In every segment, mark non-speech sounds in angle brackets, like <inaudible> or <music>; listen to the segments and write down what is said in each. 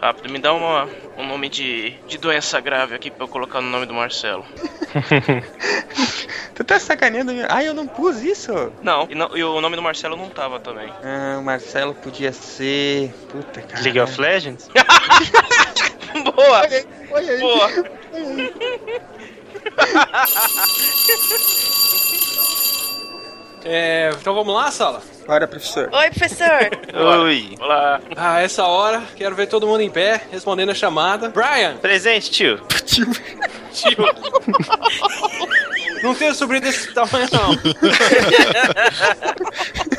Rápido, me dá uma, um nome de, de doença grave aqui pra eu colocar no nome do Marcelo. <laughs> tu tá sacaneando? Ah, eu não pus isso. Não e, não, e o nome do Marcelo não tava também. Ah, o Marcelo podia ser. Puta cara. League of Legends? <laughs> Boa! Olha aí, olha aí. Boa! <laughs> É, então vamos lá, sala? Bora, professor. Oi, professor. Oi. Olá! Ah, essa hora, quero ver todo mundo em pé, respondendo a chamada. Brian! Presente, tio. Tio. <laughs> Não tenho sobrinho desse tamanho, não. <laughs>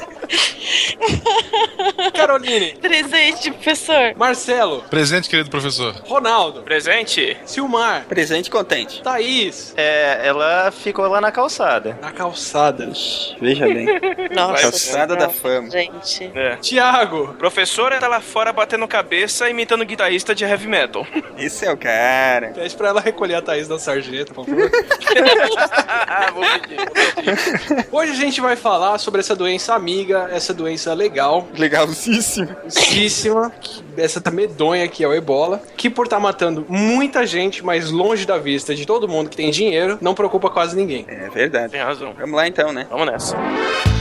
Caroline. <laughs> Presente, professor. Marcelo. Presente, querido professor. Ronaldo. Presente? Silmar. Presente contente. Thaís. É, ela ficou lá na calçada. Na calçada. Veja bem. <laughs> Nossa. Calçada da fama. Gente. É. Tiago. Professora tá lá fora batendo cabeça imitando guitarrista de heavy metal. <laughs> Esse é o cara. Pede pra ela recolher a Thaís da sarjeta, por favor. ah, vou pedir, vou pedir. Hoje a gente vai falar sobre essa doença amiga, essa doença legal, Legalzíssimo. Císsima, essa tá medonha que é o ebola, que por estar matando muita gente, mas longe da vista de todo mundo que tem dinheiro, não preocupa quase ninguém. É verdade. Tem razão. Vamos lá então, né? Vamos nessa.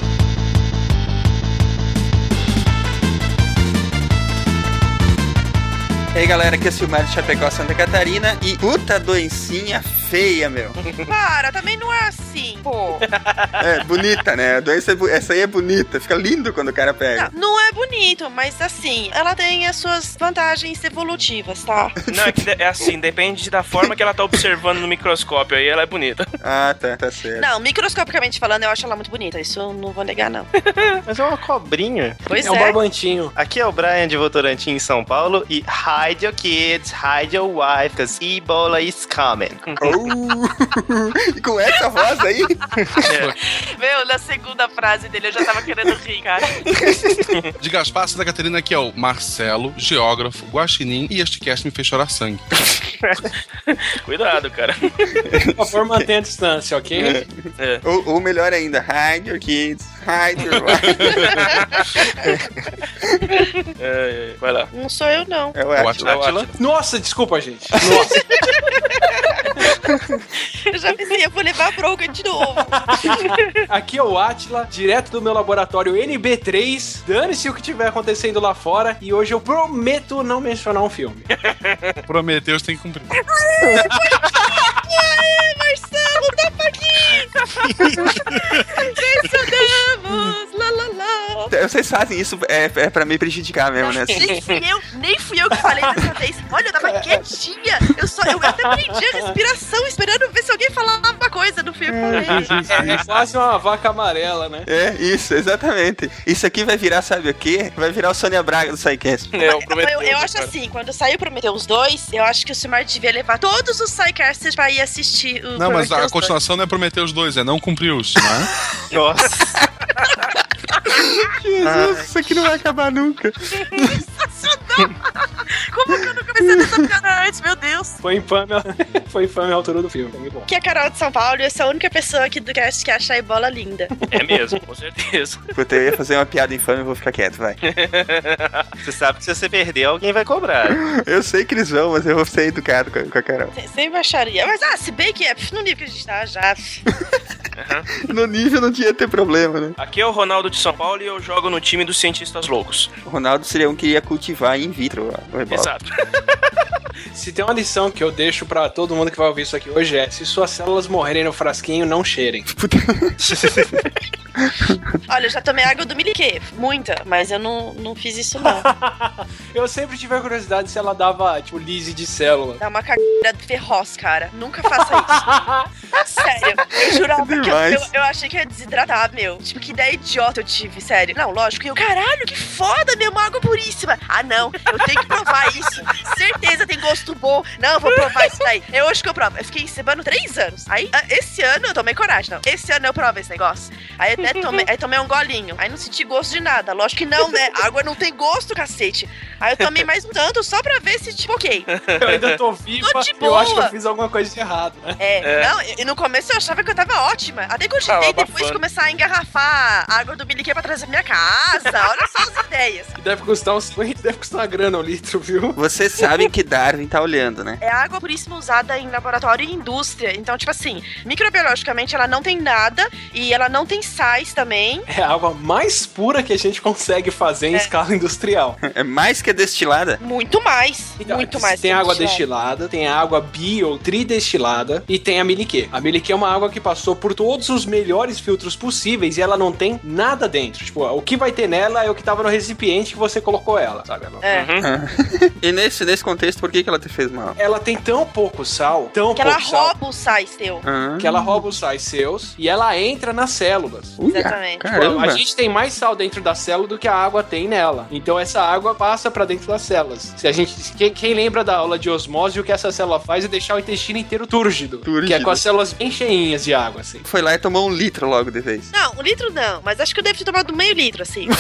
E aí galera, aqui é o Silmar de Chapecó, Santa Catarina e puta doencinha feia, meu. Para, também não é assim, pô. <laughs> É, bonita, né? A doença é essa aí é bonita, fica lindo quando o cara pega. Não, não é bonito, mas assim, ela tem as suas vantagens evolutivas, tá? <laughs> Não, é, que é assim, depende da forma que ela tá observando no microscópio, aí ela é bonita. Ah, tá, tá certo. Não, microscopicamente falando, eu acho ela muito bonita. Isso eu não vou negar, não. Mas é uma cobrinha. Pois é um é. barbantinho. Aqui é o Brian de Votorantim, em São Paulo. E hide your kids, hide your wife, cause Ebola is coming. Oh, e <laughs> com essa voz aí, <laughs> Meu, na segunda frase dele eu já tava querendo rir, cara. <laughs> De Gaspar, Santa Catarina, aqui é o Marcelo, geógrafo, guaxinim, e este cast me fez chorar sangue. Cuidado, cara. Por favor, mantenha a distância, ok? É. ou, ou melhor ainda, hide your kids, hide your wife. É, é, vai lá. Não sou eu, não. É o É Atila. Atila. Nossa, desculpa, gente. <laughs> <laughs> Nossa. <laughs> Eu já pensei, eu vou levar a bronca de novo. <laughs> Aqui é o Atila, direto do meu laboratório NB3. Dane-se o que tiver acontecendo lá fora. E hoje eu prometo não mencionar um filme. <laughs> Prometeus tem que cumprir. Aê, Marcelo, tá! Impressionamos! Lá, lá, lá. Vocês fazem isso é, é pra me prejudicar mesmo, né? Nem fui eu, nem fui eu que falei dessa vez. Olha, eu tava quietinha. Eu só, eu até prendi a respiração esperando ver se alguém falava uma coisa no filme. É quase uma vaca amarela, né? É, isso, exatamente. Isso aqui vai virar, sabe o quê? Vai virar o Sônia Braga do SciCast. É, o Eu, Prometheus, eu acho cara. assim, quando saiu Prometheus 2, eu acho que o Silmar devia levar todos os Psycasters pra ir assistir o Não, mas a Prometheus continuação não é Prometeus 2, é não cumpriu-os, <laughs> não é? Nossa. Jesus, isso aqui não vai acabar nunca. 2. Como que eu não comecei dessa piada antes, meu Deus? Foi infame, a- <laughs> foi infame a altura do filme. Foi bom. Aqui é a Carol de São Paulo e eu sou a única pessoa aqui do cast que acha a Ebola linda. É mesmo, com certeza. Puta, eu ia fazer uma piada infame, eu vou ficar quieto, vai. <laughs> Você sabe que se você perder, alguém vai cobrar. Eu sei que eles vão, mas eu vou ser educado com a, com a Carol. Sem- baixaria. Mas, ah, se bem que é no nível que a gente tá já. <laughs> No nível não tinha ter problema, né? Aqui é o Ronaldo de São Paulo e eu jogo no time dos cientistas loucos. O Ronaldo seria um que ia cultivar in vitro o ebola. Exato. <laughs> Se tem uma lição que eu deixo pra todo mundo que vai ouvir isso aqui hoje é: se suas células morrerem no frasquinho, não cheirem. <laughs> <laughs> Olha, eu já tomei água do Miliquê. Muita, mas eu não, não fiz isso, não. Eu sempre tive a curiosidade se ela dava, tipo, lise de célula. Dá uma cagada feroz, cara. Nunca faça isso. sério, eu jurava que eu, Demais. eu, eu achei que ia desidratar, meu. Tipo, que ideia idiota eu tive, sério. Não, lógico. E eu, caralho, que foda, meu, uma água puríssima. Ah, não, eu tenho que provar isso. Certeza tem gosto bom. Não, eu vou provar isso daí. É hoje que eu provo. Eu fiquei encebando três anos. Aí, ah, esse ano eu tomei coragem, não. Esse ano eu provo esse negócio. Aí até? Tomei, aí tomei um golinho. Aí não senti gosto de nada. Lógico que não, né? Água não tem gosto, cacete. Aí eu tomei mais um tanto só pra ver se, tipo, ok. Eu ainda tô viva, Tô de eu acho que boa. eu fiz alguma coisa de errado, né? É, não, e no começo eu achava que eu tava ótima. Até que eu cheguei depois abafando. começar a engarrafar a água do Miliquê pra trazer minha casa. Olha só as ideias. E <laughs> deve custar uns 50, deve custar uma grana o litro, viu? Vocês sabem que Darwin tá olhando, né? É água puríssima usada em laboratório e indústria. Então, tipo assim, microbiologicamente ela não tem nada e ela não tem sais também. É a água mais pura que a gente consegue fazer em É. escala industrial. <laughs> É mais que destilada. Muito mais. Então, muito mais. Tem que água destilada, tem a água bi ou tridestilada e tem a miliquê. A miliquê é uma água que passou por todos os melhores filtros possíveis e ela não tem nada dentro. Tipo, o que vai ter nela é o que tava no recipiente que você colocou ela, sabe? Ela, É. Uhum. <laughs> E nesse, nesse contexto, por que, que ela te fez mal? ela tem tão pouco sal, tão Que ela pouco sal, rouba o sais teu. Ah, que ela rouba os sais seus e ela entra nas células. uia, Exatamente. Caramba. A gente tem mais sal dentro da célula do que a água tem nela. Então essa água passa pra dentro das células. Se a gente, quem, quem lembra da aula de osmose, o que essa célula faz é deixar o intestino inteiro túrgido, Túrgido. que é com as células bem cheinhas de água, assim. Foi lá e tomou um litro logo de vez. Não, um litro não, mas acho que eu devo ter tomado meio litro, assim. <laughs>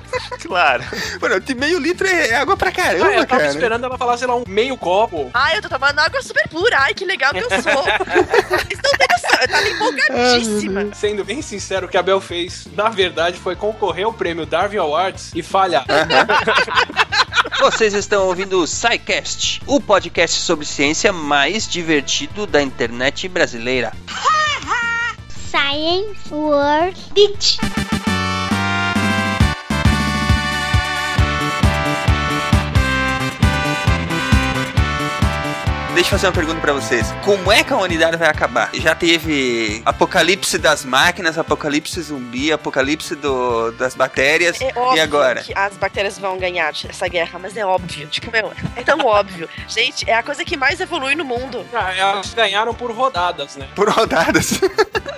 <laughs> Claro. Mano, de meio litro é água pra caramba, Ah, eu tava cara. esperando ela falar, sei lá, um meio copo. Ai, eu tô tomando água super pura. Ai, que legal que eu sou. <laughs> Vocês não têm noção, eu tava empolgadíssima. Sendo bem sincero, o que a Bel fez, na verdade, foi concorrer ao prêmio Darwin Awards e falhar. Vocês estão ouvindo o SciCast, o podcast sobre ciência mais divertido da internet brasileira. science world beach. Deixa eu fazer uma pergunta pra vocês. Como é que a humanidade vai acabar? Já teve apocalipse das máquinas, apocalipse zumbi, apocalipse do, das bactérias. É óbvio e agora? que as bactérias vão ganhar essa guerra, mas é óbvio. Tipo, meu, é tão óbvio. Gente, é a coisa que mais evolui no mundo. Ah, Elas ganharam por rodadas, né? Por rodadas. <laughs>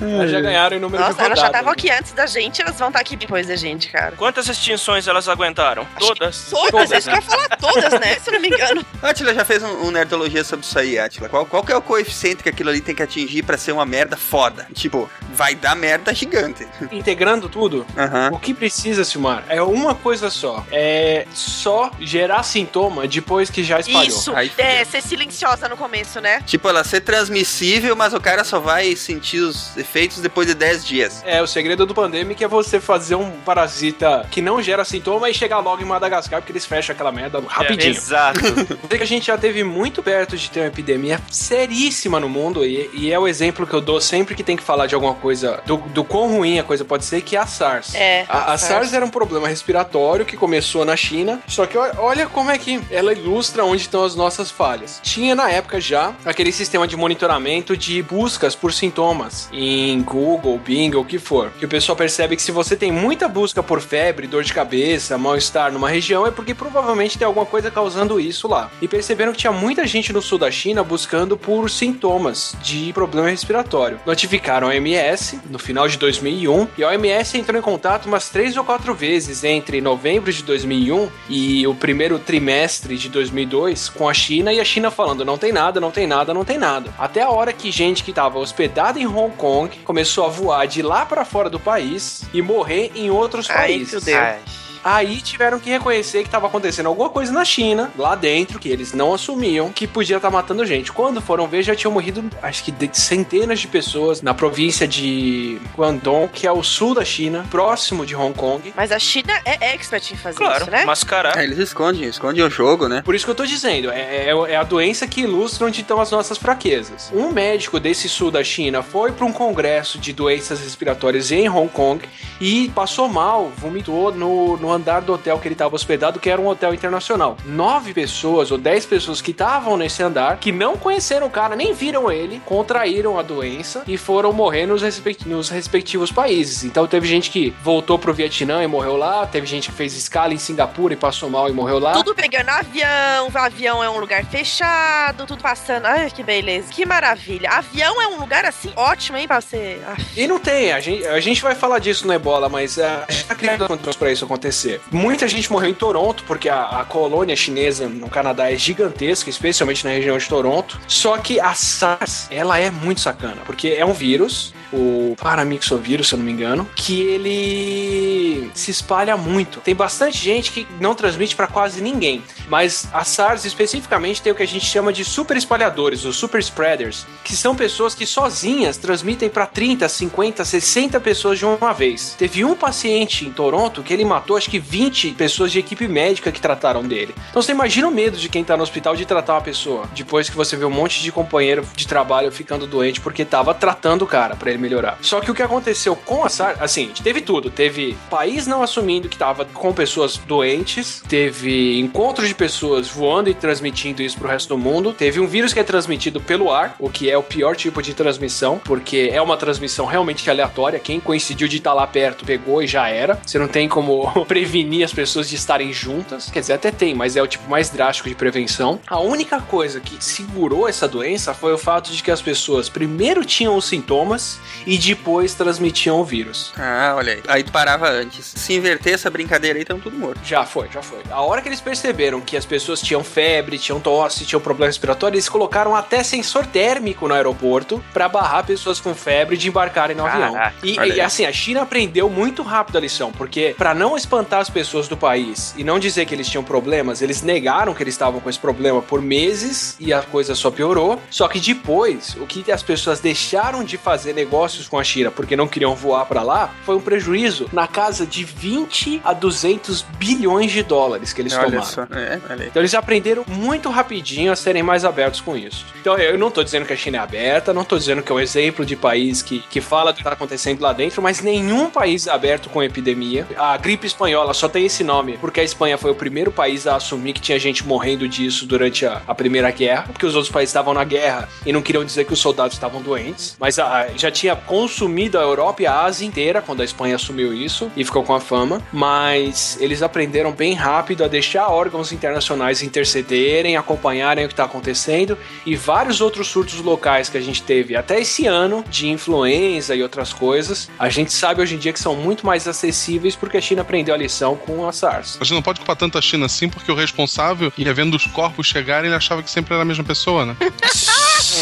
Elas já ganharam em número de Nossa, rodadas. elas já estavam né? aqui antes da gente, elas vão estar aqui depois da gente, cara. Quantas extinções elas aguentaram? Todas. Todas, é isso que eu ia falar, todas, né? Se eu não me engano. <laughs> Atila já fez um, um nerdologia sobre isso aí, Atila. Qual, qual que é o coeficiente que aquilo ali tem que atingir pra ser uma merda foda? Tipo, vai dar merda gigante. <laughs> Integrando tudo, Aham. O que precisa, Silmar, é uma coisa só. É só gerar sintoma depois que já espalhou. Isso, Aí é, ser silenciosa no começo, né? Tipo, ela ser transmissível, mas o cara só vai sentir os efeitos depois de 10 dias. É, o segredo do Pandemic é você fazer um parasita que não gera sintoma e chegar logo em Madagascar, porque eles fecham aquela merda rapidinho. Exato. <laughs> Sei que a gente já teve muito perto de ter uma epidemia seríssima no mundo, e, e é o exemplo que eu dou sempre que tem que falar de alguma coisa, do, do quão ruim a coisa pode ser, que é a SARS. É, A, a SARS. SARS era um problema respiratório que começou na China, só que olha, olha como é que ela ilustra onde estão as nossas falhas. Tinha na época já aquele sistema de monitoramento de buscas por sintomas em Google, Bing, ou o que for. Que o pessoal percebe que se você tem muita busca por febre, dor de cabeça, mal-estar numa região, é porque provavelmente tem alguma coisa causando isso lá. E perceberam que tinha muita gente no sul da China buscando por sintomas de problema respiratório. Notificaram a OMS no final de 2001 e a OMS entrou em contato umas três ou quatro vezes entre novembro de 2001 e o primeiro trimestre de 2002 com a China e a China falando não tem nada, não tem nada, não tem nada. Até a hora que gente que estava hospedada em Hong Kong começou a voar de lá para fora do país e morrer em outros Ai, países. Ai. Aí tiveram que reconhecer que estava acontecendo alguma coisa na China, lá dentro, que eles não assumiam, que podia estar matando gente. Quando foram ver, já tinham morrido, acho que de centenas de pessoas na província de Guangdong, que é o sul da China, próximo de Hong Kong. Mas a China é expert em fazer Claro, isso, né? mascarar. É, eles escondem, escondem o jogo, né? Por isso que eu tô dizendo, é, é- é a doença que ilustra onde estão as nossas fraquezas. Um médico desse sul da China foi para um congresso de doenças respiratórias em Hong Kong e passou mal, vomitou no, no andar do hotel que ele estava hospedado, que era um hotel internacional. Nove pessoas ou dez pessoas que estavam nesse andar, que não conheceram o cara, nem viram ele, contraíram a doença e foram morrer nos, respect- nos respectivos países. Então teve gente que voltou pro Vietnã e morreu lá, teve gente que fez escala em Singapura e passou mal e morreu lá. Tudo pegando avião, o avião é um lugar fechado, tudo passando. Ai, que beleza, que maravilha. Avião é um lugar assim ótimo, hein, pra você. Ah, E não tem, a gente, a gente vai falar disso no Ebola, mas ah, a gente tá criando condições pra isso acontecer. Muita gente morreu em Toronto, porque a, a colônia chinesa no Canadá é gigantesca, especialmente na região de Toronto. Só que a SARS, ela é muito sacana, porque é um vírus. o paramixovírus, se eu não me engano, que ele se espalha muito. Tem bastante gente que não transmite para quase ninguém, mas a SARS especificamente tem o que a gente chama de super espalhadores, os super spreaders, que são pessoas que sozinhas transmitem para 30, 50, 60 pessoas de uma vez. Teve um paciente em Toronto que ele matou acho que 20 pessoas de equipe médica que trataram dele. Então você imagina o medo de quem tá no hospital de tratar uma pessoa, depois que você vê um monte de companheiro de trabalho ficando doente porque tava tratando o cara para ele melhorar. Só que o que aconteceu com a SARS, assim, teve tudo. Teve país não assumindo que tava com pessoas doentes, teve encontros de pessoas voando e transmitindo isso pro resto do mundo, teve um vírus que é transmitido pelo ar, o que é o pior tipo de transmissão, porque é uma transmissão realmente aleatória. Quem coincidiu de estar lá perto pegou e já era. Você não tem como <laughs> prevenir as pessoas de estarem juntas. Quer dizer, até tem, mas é o tipo mais drástico de prevenção. A única coisa que segurou essa doença foi o fato de que as pessoas primeiro tinham os sintomas e depois transmitiam o vírus. Ah, olha aí. Aí parava antes. Se inverter essa brincadeira aí, estão tudo morto. Já foi, já foi. A hora que eles perceberam que as pessoas tinham febre, tinham tosse, tinham problema respiratório, eles colocaram até sensor térmico no aeroporto para barrar pessoas com febre de embarcarem no avião. E, e, assim, a China aprendeu muito rápido a lição, porque para não espantar as pessoas do país e não dizer que eles tinham problemas, eles negaram que eles estavam com esse problema por meses e a coisa só piorou. Só que depois, o que as pessoas deixaram de fazer negócios com a China porque não queriam voar para lá foi um prejuízo na casa de 20 a 200 bilhões de dólares que eles Olha tomaram. só. É, olha. Então eles aprenderam muito rapidinho a serem mais abertos com isso. Então eu não tô dizendo que a China é aberta, não tô dizendo que é um exemplo de país que, que fala do que tá acontecendo lá dentro, mas nenhum país é aberto com epidemia. A gripe espanhola só tem esse nome porque a Espanha foi o primeiro país a assumir que tinha gente morrendo disso durante a, a Primeira Guerra, porque os outros países estavam na guerra e não queriam dizer que os soldados estavam doentes. Mas a- já tinha consumido a Europa e a Ásia inteira quando a Espanha assumiu isso e ficou com a fama. Mas eles aprenderam bem rápido a deixar órgãos internacionais intercederem, acompanharem o que está acontecendo e vários outros surtos locais que a gente teve até esse ano de influenza e outras coisas. A gente sabe hoje em dia que são muito mais acessíveis porque a China aprendeu a com a SARS. A gente não pode culpar tanto a China assim, porque o responsável ia vendo os corpos chegarem e ele achava que sempre era a mesma pessoa, né? <laughs>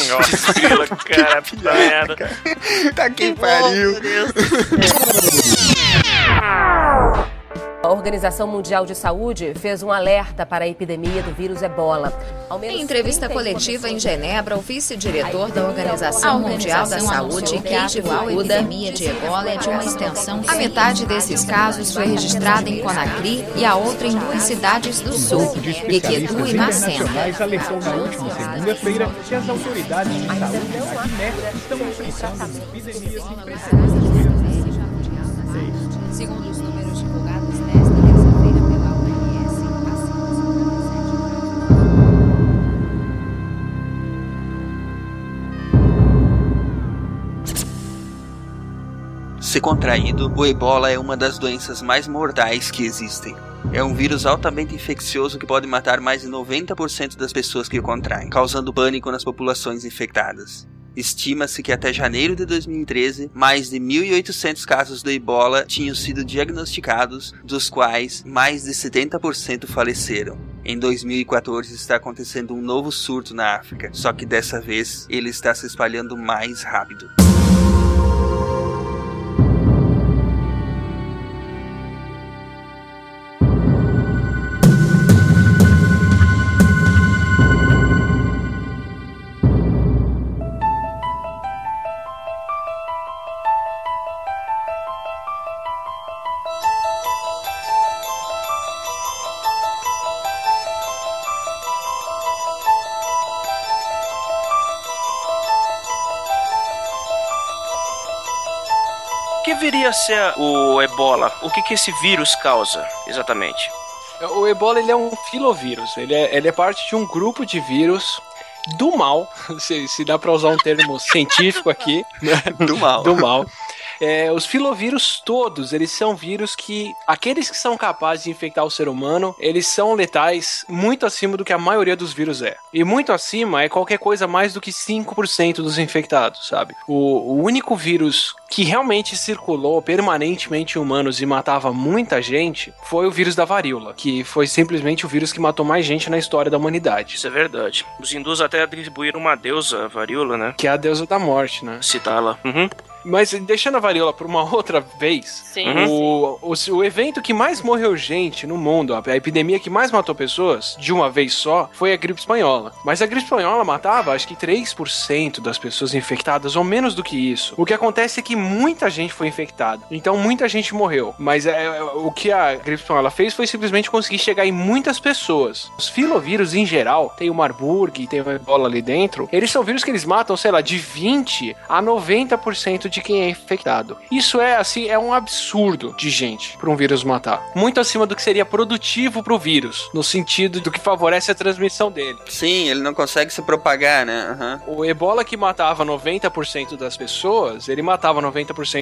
Nossa, <laughs> cara, puta merda. Tá que pariu. meu Deus. <laughs> A Organização Mundial de Saúde fez um alerta para a epidemia do vírus ebola. Ao menos Em entrevista 31 coletiva em Genebra, o vice-diretor da Organização Mundial da Saúde, que atual Fukuda, epidemia de ebola é de uma extensão a metade desses casos foi registrada em Conakry e a outra em duas cidades do sul, Equedu e Macena. alertou na última segunda-feira que as autoridades de saúde da Guiné estão enfrentando epidemias Segundo os números Se contraído, o ebola é uma das doenças mais mortais que existem. É um vírus altamente infeccioso que pode matar mais de 90% das pessoas que o contraem, causando pânico nas populações infectadas. Estima-se que até janeiro de 2013, mais de 1.800 casos do ebola tinham sido diagnosticados, dos quais mais de 70% faleceram. Em 2014 está acontecendo um novo surto na África, só que dessa vez ele está se espalhando mais rápido. Ser o ebola? O que, que esse vírus causa, exatamente? O ebola ele é um filovírus, ele é, ele é parte de um grupo de vírus do mal, <laughs> se, se dá para usar um termo <laughs> científico aqui, né? Do mal. do mal. É, os filovírus todos, eles são vírus que, aqueles que são capazes de infectar o ser humano, eles são letais muito acima do que a maioria dos vírus é. E muito acima é qualquer coisa mais do que 5% dos infectados, sabe? O, o único vírus que realmente circulou permanentemente em humanos e matava muita gente foi o vírus da varíola, que foi simplesmente o vírus que matou mais gente na história da humanidade. Isso é verdade. Os hindus até atribuíram uma deusa, a varíola, né? Que é a deusa da morte, né? Citá-la. Uhum. Mas deixando a varíola por uma <laughs> outra vez, Sim. o, o, o evento que mais morreu gente no mundo, a, a epidemia que mais matou pessoas de uma vez só, foi a gripe espanhola. Mas a gripe espanhola matava acho que 3% das pessoas infectadas, ou menos do que isso. O que acontece é que muita gente foi infectada. Então muita gente morreu. Mas é, é, o que a gripe espanhola fez foi simplesmente conseguir chegar em muitas pessoas. Os filovírus, em geral, tem o Marburg, tem o ebola ali dentro, eles são vírus que eles matam, sei lá, de 20 a 90% de quem é infectado. Isso é assim, é um absurdo de gente para um vírus matar. Muito acima do que seria produtivo para o vírus, no sentido do que favorece a transmissão dele. Sim, ele não consegue se propagar, né? Uhum. O ebola que matava 90% das pessoas, ele matava 90%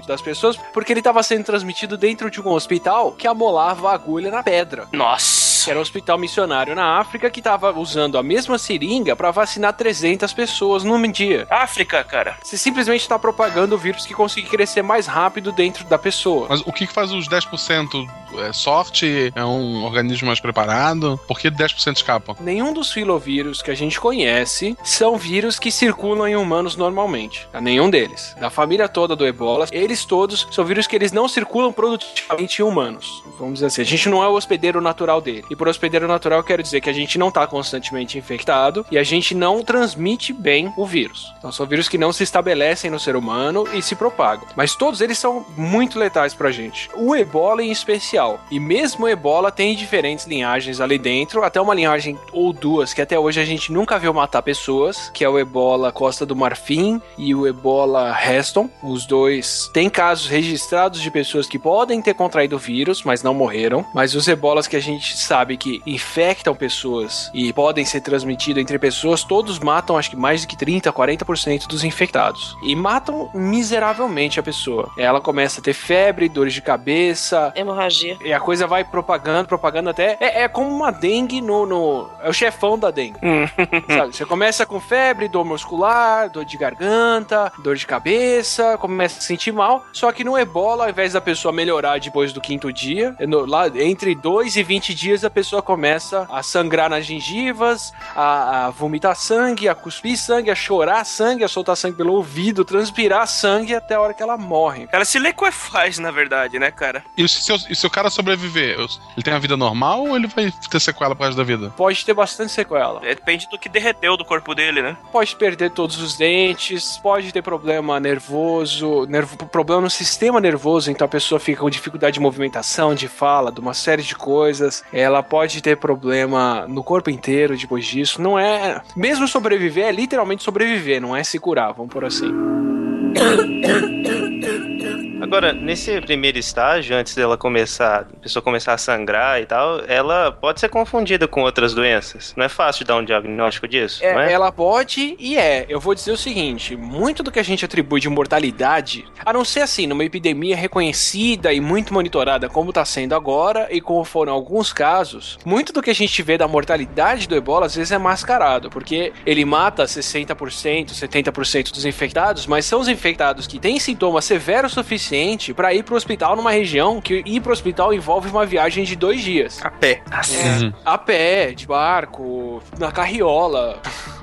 das pessoas porque ele estava sendo transmitido dentro de um hospital que amolava a agulha na pedra. Nossa! Que era um hospital missionário na África que estava usando a mesma seringa para vacinar 300 pessoas num dia. África, cara. Você simplesmente está propagando o vírus que consegue crescer mais rápido dentro da pessoa. Mas o que que faz os 10%? É sorte? É um organismo mais preparado? Por que 10% escapam? Nenhum dos filovírus que a gente conhece são vírus que circulam em humanos normalmente. Tá? Nenhum deles. Da família toda do ebola, eles todos são vírus que eles não circulam produtivamente em humanos. Vamos dizer assim, a gente não é o hospedeiro natural dele. E por hospedeiro natural quero dizer que a gente não está constantemente infectado e a gente não transmite bem o vírus. Então são vírus que não se estabelecem no ser humano e se propagam. Mas todos eles são muito letais pra gente. O ebola em especial. E mesmo o ebola tem diferentes linhagens ali dentro, até uma linhagem ou duas que até hoje a gente nunca viu matar pessoas, que é o ebola Costa do Marfim e o ebola Reston. Os dois têm casos registrados de pessoas que podem ter contraído o vírus, mas não morreram. Mas os ebolas que a gente sabe que infectam pessoas e podem ser transmitidos entre pessoas, todos matam acho que mais de que 30, 40% dos infectados. E matam miseravelmente a pessoa. Ela começa a ter febre, dores de cabeça, Hemorragia. e a coisa vai propagando, propagando até. É, é como uma dengue no, no. É o chefão da dengue. <laughs> Sabe? Você começa com febre, dor muscular, dor de garganta, dor de cabeça, começa a se sentir mal. Só que no ebola, ao invés da pessoa melhorar depois do quinto dia, no- lá entre 2 e 20 dias a pessoa começa a sangrar nas gengivas, a, a vomitar sangue, a cuspir sangue, a chorar sangue, a soltar sangue pelo ouvido, transpirar sangue até a hora que ela morre. Ela se liquefaz, na verdade, né, cara? E se, o- e se o cara sobreviver, ele tem a vida normal ou ele vai ter sequela pro resto da vida? Pode ter bastante sequela. Depende do que derreteu do corpo dele, né? Pode perder todos os dentes, pode ter problema nervoso, nervo, problema no sistema nervoso, então a pessoa fica com dificuldade de movimentação, de fala, de uma série de coisas. Ela pode ter problema no corpo inteiro depois disso. Não é. Mesmo sobreviver é literalmente sobreviver, não é se curar, vamos por assim. <coughs> Agora, nesse primeiro estágio, antes dela começar, a pessoa começar a sangrar e tal, ela pode ser confundida com outras doenças. Não é fácil dar um diagnóstico disso, É, é? Ela pode e é. Eu vou dizer o seguinte: muito do que a gente atribui de mortalidade, a não ser assim, numa epidemia reconhecida e muito monitorada como está sendo agora, e como foram alguns casos, muito do que a gente vê da mortalidade do ebola às vezes é mascarado, porque ele mata 60%, 70% dos infectados, mas são os infectados que têm sintomas severos o suficiente para ir para o hospital numa região que ir para o hospital envolve uma viagem de dois dias. A pé. Uhum. A pé, de barco, na carriola,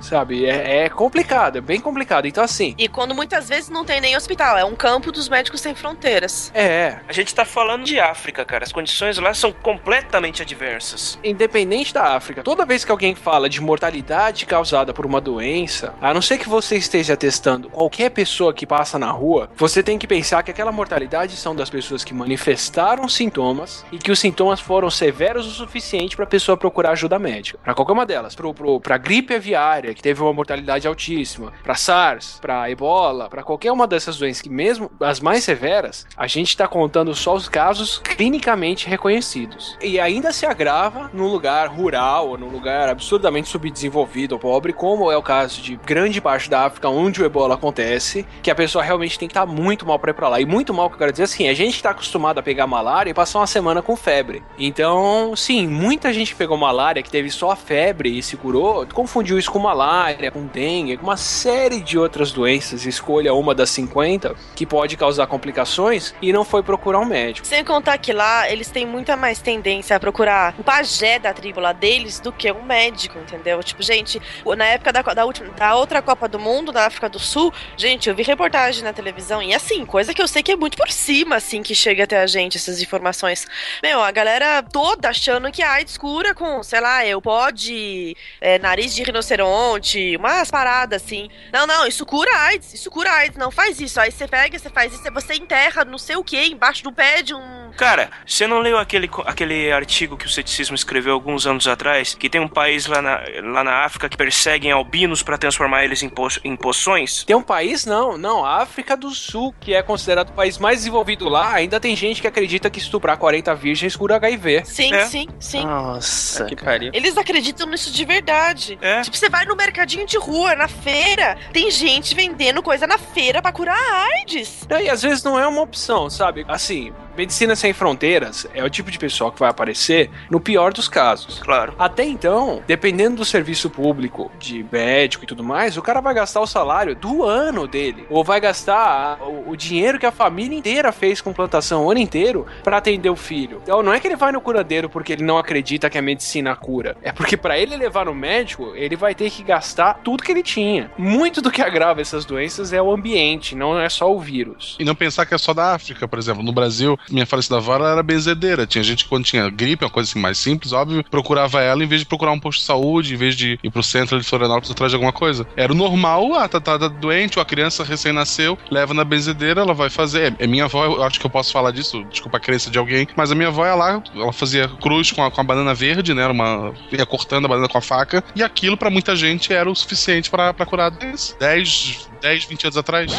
sabe? É, é complicado, é bem complicado. Então, assim, E quando muitas vezes não tem nem hospital, é um campo dos médicos sem fronteiras. é. A gente tá falando de África, cara. As condições lá são completamente adversas. Independente da África, toda vez que alguém fala de mortalidade causada por uma doença, a não ser que você esteja testando qualquer pessoa que passa na rua, você tem que pensar que aquela mortalidade são das pessoas que manifestaram sintomas e que os sintomas foram severos o suficiente para a pessoa procurar ajuda médica. Para qualquer uma delas, pro, pro, pra gripe aviária, que teve uma mortalidade altíssima, para SARS, para ebola, para qualquer uma dessas doenças que mesmo as mais severas, a gente está contando só os casos clinicamente reconhecidos. E ainda se agrava num lugar rural ou num lugar absurdamente subdesenvolvido ou pobre, como é o caso de grande parte da África onde o ebola acontece, que a pessoa realmente tem que estar muito mal para ir para lá. E muito mal que eu quero dizer assim, a gente está acostumado a pegar malária e passar uma semana com febre. Então, sim, muita gente pegou malária, que teve só febre e se curou, confundiu isso com malária malária, com dengue, com uma série de outras doenças. Escolha uma das 50 que pode causar complicações e não foi procurar um médico. Sem contar que lá eles têm muita mais tendência a procurar o pajé da tribo lá deles do que um médico, entendeu? Tipo, gente, na época da, da, última, da outra Copa do Mundo, da África do Sul, gente, eu vi reportagem na televisão e assim, coisa que eu sei que é muito por cima, assim, que chega até a gente, essas informações. Meu, a galera toda achando que a AIDS cura com, sei lá, eu pode, é, nariz de rinoceronte, umas paradas assim. Não, não, isso cura AIDS, isso cura AIDS, não faz isso. Aí você pega, você faz isso, você enterra não sei o que embaixo do pé de um. Cara, você não leu aquele, aquele artigo que o ceticismo escreveu alguns anos atrás? Que tem um país lá na, lá na África que perseguem albinos para transformar eles em, po em poções? Tem um país? Não, não. A África do Sul, que é considerado o país mais desenvolvido lá, ainda tem gente que acredita que estuprar 40 virgens cura HIV. Sim, é. sim, sim. Nossa, que pariu. Eles acreditam nisso de verdade. É. Tipo, você vai no mercadinho de rua, na feira, tem gente vendendo coisa na feira para curar a AIDS. E às vezes não é uma opção, sabe? Assim, Medicina Sem Fronteiras é o tipo de pessoal que vai aparecer no pior dos casos. Claro. Até então, dependendo do serviço público, de médico e tudo mais, o cara vai gastar o salário do ano dele. Ou vai gastar o, dinheiro que a família inteira fez com plantação o ano inteiro para atender o filho. Então não é que ele vai no curadeiro porque ele não acredita que a medicina cura. É porque para ele levar no médico, ele vai ter que gastar tudo que ele tinha. Muito do que agrava essas doenças é o ambiente, não é só o vírus. E não pensar que é só da África, por exemplo. No Brasil, minha falecida avó era benzedeira. Tinha gente que quando tinha gripe, uma coisa assim mais simples, óbvio, procurava ela em vez de procurar um posto de saúde, em vez de ir pro centro de Florianópolis atrás de alguma coisa. Era o normal, ah, tá, tá, tá doente, ou a criança recém-nasceu, leva na benzedeira, ela vai fazer. É, é minha avó, eu acho que eu posso falar disso, desculpa a crença de alguém, mas a minha avó lá, ela fazia cruz com a, com a banana verde, né? Uma. ia cortando a banana com a faca, e aquilo para muita gente era o suficiente para curar 10, 10, 10, 20 anos atrás.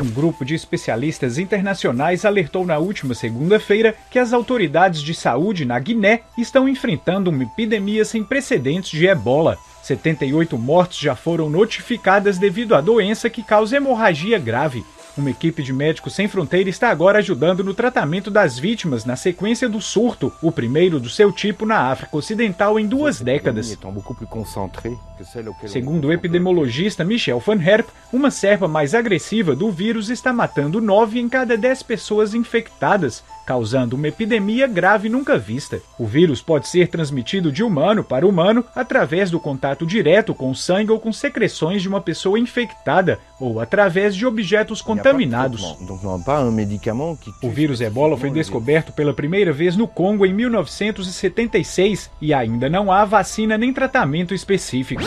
Um grupo de especialistas internacionais alertou na última segunda-feira que as autoridades de saúde na Guiné estão enfrentando uma epidemia sem precedentes de ebola. 78 mortes já foram notificadas devido à doença que causa hemorragia grave. Uma equipe de Médicos Sem Fronteira está agora ajudando no tratamento das vítimas na sequência do surto, o primeiro do seu tipo na África Ocidental em duas décadas. Segundo o epidemiologista Michel Van Herp, uma cepa mais agressiva do vírus está matando 9 em cada 10 pessoas infectadas, causando uma epidemia grave nunca vista. O vírus pode ser transmitido de humano para humano através do contato direto com sangue ou com secreções de uma pessoa infectada ou através de objetos contaminados. O vírus ebola foi descoberto pela primeira vez no Congo em 1976 e ainda não há vacina nem tratamento específico.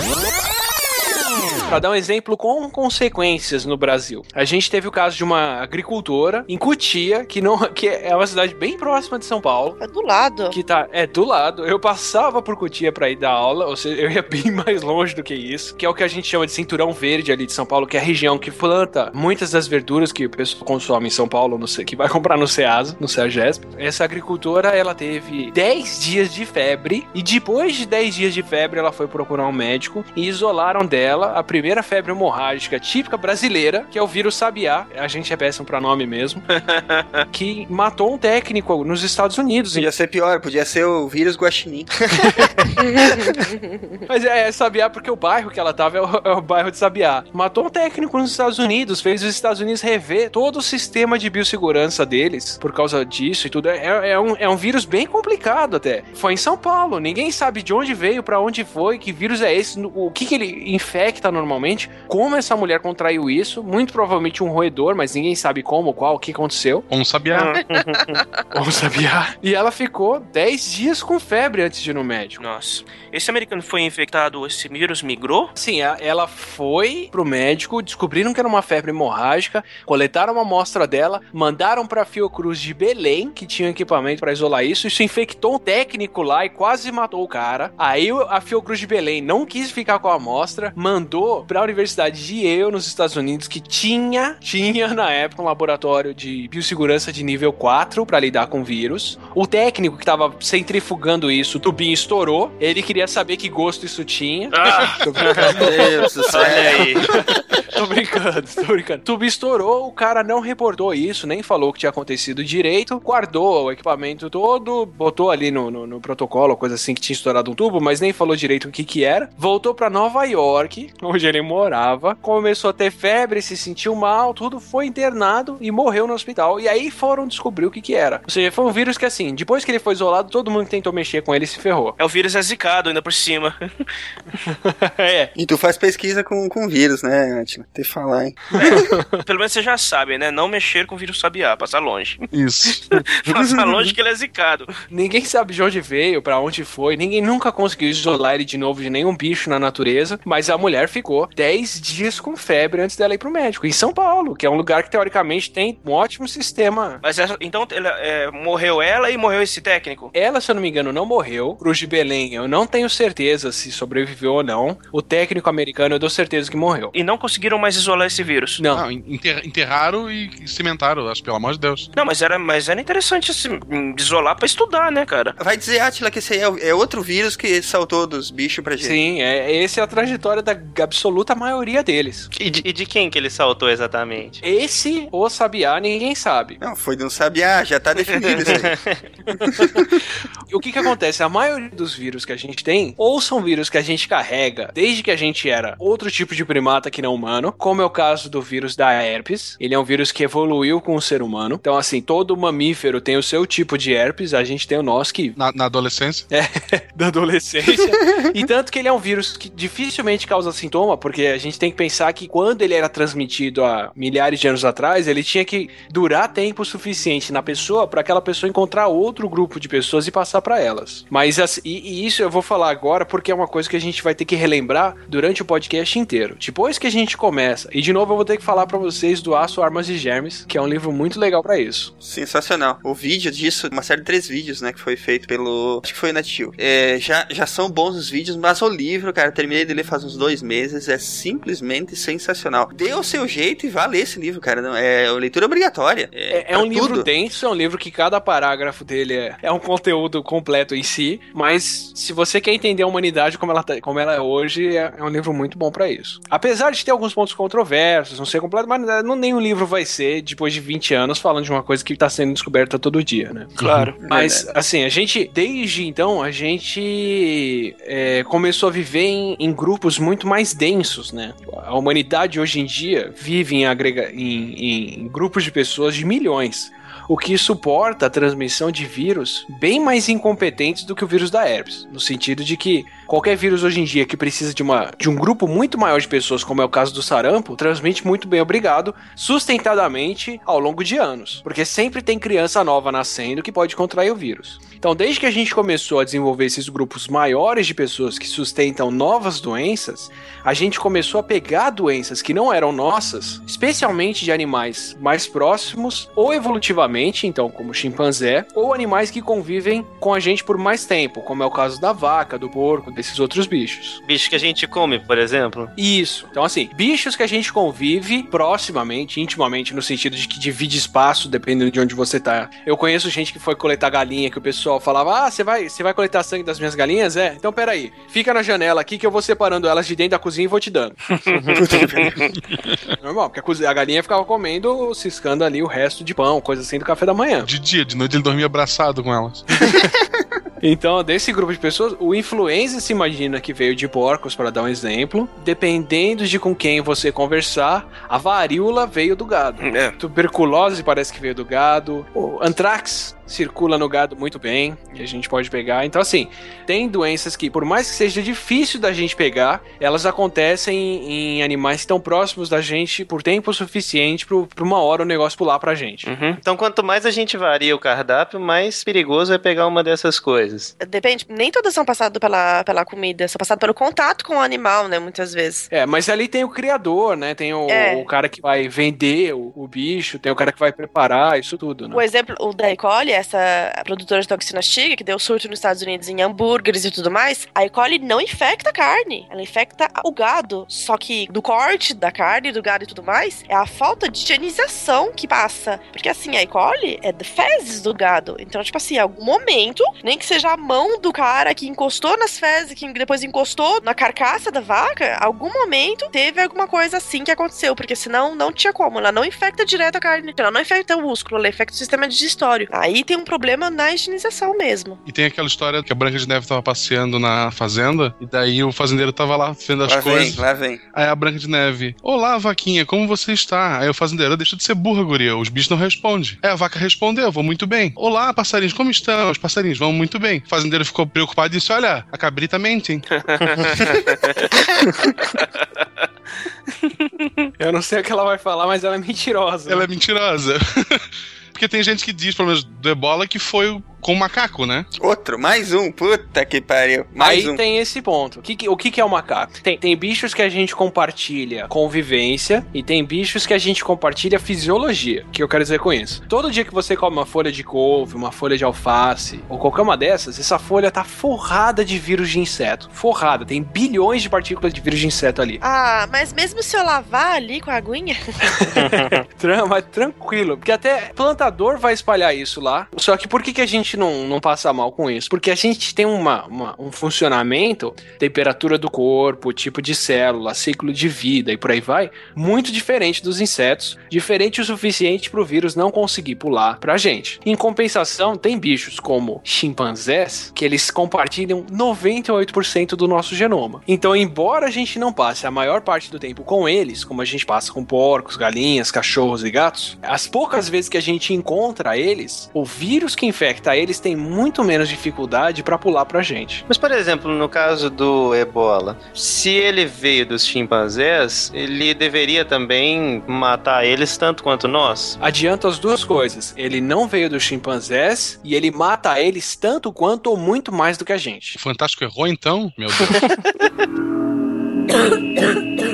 Para dar um exemplo com consequências no Brasil. A gente teve o caso de uma agricultora em Cutia, que não <laughs> que é uma cidade bem próxima de São Paulo. É do lado. Que tá, é do lado. Eu passava por Cutia para ir dar aula, ou seja, eu ia <laughs> bem mais longe do que isso, que é o que a gente chama de cinturão verde ali de São Paulo, que é a região que planta muitas das verduras que o pessoal consome em São Paulo, no, que vai <laughs> comprar no Ceasa, no Ceagesp. Essa agricultora, ela teve 10 dias de febre e depois de 10 dias de febre ela foi procurar um médico e isolaram dela a primeira febre hemorrágica típica brasileira, que é o vírus sabiá. A gente é péssimo pra nome mesmo. <laughs> que matou um técnico nos Estados Unidos. Podia ser pior, podia ser o vírus guaxinim. <laughs> Mas é, é sabiá porque o bairro que ela tava é o, é o, bairro de sabiá. Matou um técnico nos Estados Unidos, fez os Estados Unidos rever todo o sistema de biossegurança deles por causa disso e tudo. É, é, um, é um vírus bem complicado até. Foi em São Paulo, ninguém sabe de onde veio, para onde foi, que vírus é esse, o que, que ele infecta normalmente, como essa mulher contraiu isso, muito provavelmente um roedor, mas ninguém sabe como, qual, o que aconteceu. Um sabiá. <laughs> um sabiá. E ela ficou 10 dias com febre antes de ir no médico. Nossa. Esse americano foi infectado, esse vírus migrou? Sim, ela foi pro médico, descobriram que era uma febre hemorrágica, coletaram uma amostra dela, mandaram pra Fiocruz de Belém, que tinha equipamento para isolar isso, isso infectou um técnico lá e quase matou o cara. Aí a Fiocruz de Belém não quis ficar com a amostra, mandou voltou pra Universidade de Yale, nos Estados Unidos, que tinha, tinha na época um laboratório de biossegurança de nível 4 pra lidar com vírus. O técnico que tava centrifugando isso, o tubinho estourou. Ele queria saber que gosto isso tinha. Ah, Tô brincando. Deus. Olha aí. <laughs> Tô brincando, tô brincando. Tubo estourou, o cara não reportou isso, nem falou o que tinha acontecido direito, guardou o equipamento todo, botou ali no, no, no protocolo, coisa assim que tinha estourado um tubo, mas nem falou direito o que que era. Voltou pra Nova York, onde ele morava, começou a ter febre, se sentiu mal, tudo, foi internado e morreu no hospital. E aí foram descobrir o que que era. Ou seja, foi um vírus que assim, depois que ele foi isolado, todo mundo que tentou mexer com ele se ferrou. é o vírus é zicado ainda por cima. <laughs> é. E tu faz pesquisa com, com vírus, né, Atila? Tem que falar, hein? Pelo menos você já sabe, né? Não mexer com o vírus sabiá, passar longe. Isso. <laughs> passar longe que ele é zicado. Ninguém sabe de onde veio, pra onde foi, ninguém nunca conseguiu isolar ele de novo de nenhum bicho na natureza, mas a mulher ficou 10 dias com febre antes dela ir pro médico, em São Paulo, que é um lugar que teoricamente tem um ótimo sistema. Mas essa- então ela, é, morreu ela e morreu esse técnico? Ela, se eu não me engano, não morreu. Cruz de Belém, eu não tenho certeza se sobreviveu ou não. O técnico americano, eu dou certeza que morreu. E não conseguiram mais isolar esse vírus. Não, Não, enter- enterraram e cimentaram, acho, pelo amor de Deus. Não, mas era, mas era interessante assim, isolar pra estudar, né, cara? Vai dizer, Atila, que esse aí é, é outro vírus que saltou dos bichos pra gente. sim, é, essa é a trajetória da absoluta maioria deles. E de, e de quem que ele saltou exatamente? Esse, o sabiá, ninguém sabe. Não, foi de um sabiá, já tá definido isso aí. <laughs> <laughs> O que que acontece? A maioria dos vírus que a gente tem, ou são vírus que a gente carrega desde que a gente era outro tipo de primata que não humano, como é o caso do vírus da herpes. Ele é um vírus que evoluiu com o ser humano. Então, assim, todo mamífero tem o seu tipo de herpes, a gente tem o nosso que Na, na adolescência. <laughs> da adolescência. e tanto que ele é um vírus que dificilmente causa sintoma, porque a gente tem que pensar que quando ele era transmitido há milhares de anos atrás, ele tinha que durar tempo suficiente na pessoa para aquela pessoa encontrar outro grupo de pessoas e passar para elas. Mas assim, e, e isso eu vou falar agora porque é uma coisa que a gente vai ter que relembrar durante o podcast inteiro. Depois que a gente começa, e de novo eu vou ter que falar para vocês do Aço, Armas e Germes, que é um livro muito legal para isso. Sensacional. O vídeo disso, uma série de três vídeos, né, que foi feito pelo. Acho que foi o Natil. É, já, já são bons os vídeos, mas o livro, cara, terminei de ler faz uns dois meses, é simplesmente sensacional. Dê o seu jeito e vá ler esse livro, cara. Não, é leitura obrigatória. É, é pra um livro tudo. denso, é um livro que cada parágrafo dele é, é um conteúdo completo em si, mas se você quer entender a humanidade como ela, tá- como ela é hoje, é, é um livro muito bom pra isso. Apesar de ter alguns pontos controversos, não ser completo, mas não, nenhum livro vai ser, depois de 20 anos, falando de uma coisa que tá sendo descoberta todo dia, né? Claro. Mas, assim, a gente, desde então, a gente é, começou a viver em, em grupos muito mais densos, né? A humanidade hoje em dia vive em, agrega em, em grupos de pessoas de milhões. O que suporta a transmissão de vírus bem mais incompetentes do que o vírus da herpes. No sentido de que qualquer vírus hoje em dia que precisa de, uma, de um grupo muito maior de pessoas, como é o caso do sarampo, transmite muito bem, obrigado, sustentadamente ao longo de anos. Porque sempre tem criança nova nascendo que pode contrair o vírus. Então, desde que a gente começou a desenvolver esses grupos maiores de pessoas que sustentam novas doenças, a gente começou a pegar doenças que não eram nossas, especialmente de animais mais próximos ou evolutivamente, então como chimpanzé, ou animais que convivem com a gente por mais tempo, como é o caso da vaca, do porco, desses outros bichos. Bicho que a gente come, por exemplo. Isso. Então, assim, bichos que a gente convive proximamente, intimamente, no sentido de que divide espaço, dependendo de onde você tá. Eu conheço gente que foi coletar galinha, que o pessoal falava: Ah, você vai, você vai coletar sangue das minhas galinhas? É? Então, peraí. Fica na janela aqui que eu vou separando elas de dentro da cozinha e vou te dando. <laughs> Normal, porque a, cozi- a galinha ficava comendo, ciscando ali o resto de pão, coisa assim do café da manhã. De dia, de noite ele dormia abraçado com elas. <laughs> Então, desse grupo de pessoas, o influenza se imagina que veio de porcos, para dar um exemplo. Dependendo de com quem você conversar, a varíola veio do gado. É. Tuberculose parece que veio do gado. O antrax circula no gado muito bem, e a gente pode pegar. Então, assim, tem doenças que, por mais que seja difícil da gente pegar, elas acontecem em, em animais que estão próximos da gente por tempo suficiente para uma hora o negócio pular pra gente. Uhum. Então, quanto mais a gente varia o cardápio, mais perigoso é pegar uma dessas coisas. Depende, nem todas são passadas pela, pela comida, são passadas pelo contato com o animal, né? Muitas vezes. É, mas ali tem o criador, né? Tem o, É. o cara que vai vender o, o bicho, tem o cara que vai preparar, isso tudo, né? O exemplo, o da E. coli essa produtora de toxina Tigre, que deu surto nos Estados Unidos em hambúrgueres e tudo mais, a E. coli não infecta a carne, ela infecta o gado. Só que do corte da carne, do gado e tudo mais, é a falta de higienização que passa. Porque assim, a E. coli é de fezes do gado. Então, tipo assim, em algum momento, nem que seja a mão do cara que encostou nas fezes, que depois encostou na carcaça da vaca, algum momento teve alguma coisa assim que aconteceu. Porque senão não tinha como. Ela não infecta direto a carne. Ela não infecta o músculo, ela infecta o sistema digestório. Aí tem um problema na higienização mesmo. E tem aquela história que a Branca de Neve tava passeando na fazenda, e daí o fazendeiro tava lá vendo as Lá vem, coisas. lá vem. Aí a Branca de Neve, Olá, vaquinha, como você está? Aí o fazendeiro, deixa de ser burra, guria, os bichos não respondem. Aí a vaca respondeu, vou muito bem. Olá, passarinhos, como estão? Os passarinhos vão muito bem. O fazendeiro ficou preocupado e disse, olha, a cabrita mente, hein? <laughs> Eu não sei o que ela vai falar, mas ela é mentirosa. Ela é mentirosa. <laughs> Porque tem gente que diz, pelo menos do ebola, que foi com o macaco, né? Outro, mais um. Puta que pariu. Mais Aí um. tem esse ponto. O que, o que, que é o macaco? Tem, tem bichos que a gente compartilha convivência e tem bichos que a gente compartilha fisiologia. O que eu quero dizer com isso? Todo dia que você come uma folha de couve, uma folha de alface ou qualquer uma dessas, essa folha tá forrada de vírus de inseto. Forrada. Tem bilhões de partículas de vírus de inseto ali. Ah, mas mesmo se eu lavar ali com a aguinha. <laughs> Mas tranquilo, porque até plantador vai espalhar isso lá. Só que por que, que a gente não, não passa mal com isso? Porque a gente tem uma, uma- um funcionamento, temperatura do corpo, tipo de célula, ciclo de vida e por aí vai, muito diferente dos insetos, diferente o suficiente para o vírus não conseguir pular pra gente. Em compensação, tem bichos como chimpanzés que eles compartilham 98% do nosso genoma. Então, embora a gente não passe a maior parte do tempo com eles, como a gente passa com porcos, galinhas, cachorros e gatos, as poucas vezes que a gente encontra eles, o vírus que infecta tem muito menos dificuldade para pular pra gente. Mas, por exemplo, no caso do ebola, se ele veio dos chimpanzés, ele deveria também matar eles tanto quanto nós? Adianta as duas coisas. Ele não veio dos chimpanzés e ele mata eles tanto quanto ou muito mais do que a gente. O Fantástico errou então? Meu Deus. <laughs>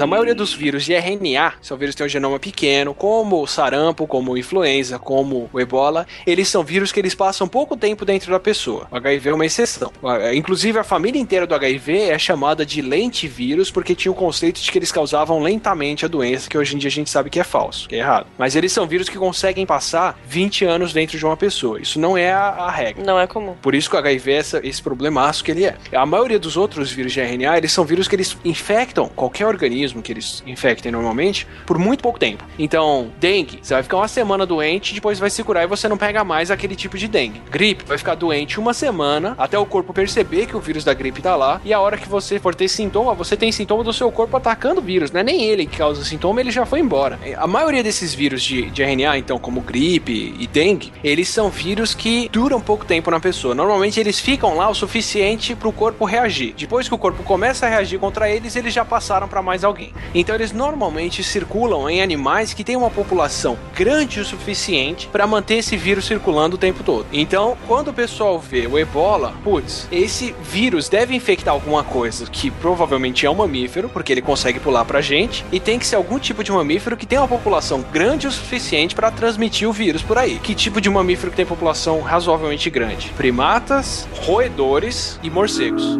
A maioria dos vírus de RNA, são vírus que têm um genoma pequeno, como o sarampo, como o influenza, como o ebola, eles são vírus que eles passam pouco tempo dentro da pessoa. O HIV é uma exceção. Inclusive, a família inteira do HIV é chamada de lentivírus porque tinha o conceito de que eles causavam lentamente a doença, que hoje em dia a gente sabe que é falso, que é errado. Mas eles são vírus que conseguem passar 20 anos dentro de uma pessoa. Isso não é a, a regra. Não é comum. Por isso que o HIV é essa- esse problemaço que ele é. A maioria dos outros vírus de RNA, eles são vírus que eles infectam qualquer organismo que eles infectem normalmente por muito pouco tempo. Então, dengue, você vai ficar uma semana doente, depois vai se curar e você não pega mais aquele tipo de dengue. Gripe, vai ficar doente uma semana até o corpo perceber que o vírus da gripe tá lá e a hora que você for ter sintoma, você tem sintoma do seu corpo atacando o vírus, não é nem ele que causa sintoma, ele já foi embora. A maioria desses vírus de, de RNA, então, como gripe e dengue, eles são vírus que duram pouco tempo na pessoa. Normalmente eles ficam lá o suficiente para o corpo reagir. Depois que o corpo começa a reagir contra eles, eles já passaram para mais alguém. Então eles normalmente circulam em animais que têm uma população grande o suficiente para manter esse vírus circulando o tempo todo. Então, quando o pessoal vê o ebola, putz, esse vírus deve infectar alguma coisa que provavelmente é um mamífero, porque ele consegue pular pra gente, e tem que ser algum tipo de mamífero que tem uma população grande o suficiente para transmitir o vírus por aí. Que tipo de mamífero que tem população razoavelmente grande? Primatas, roedores e morcegos.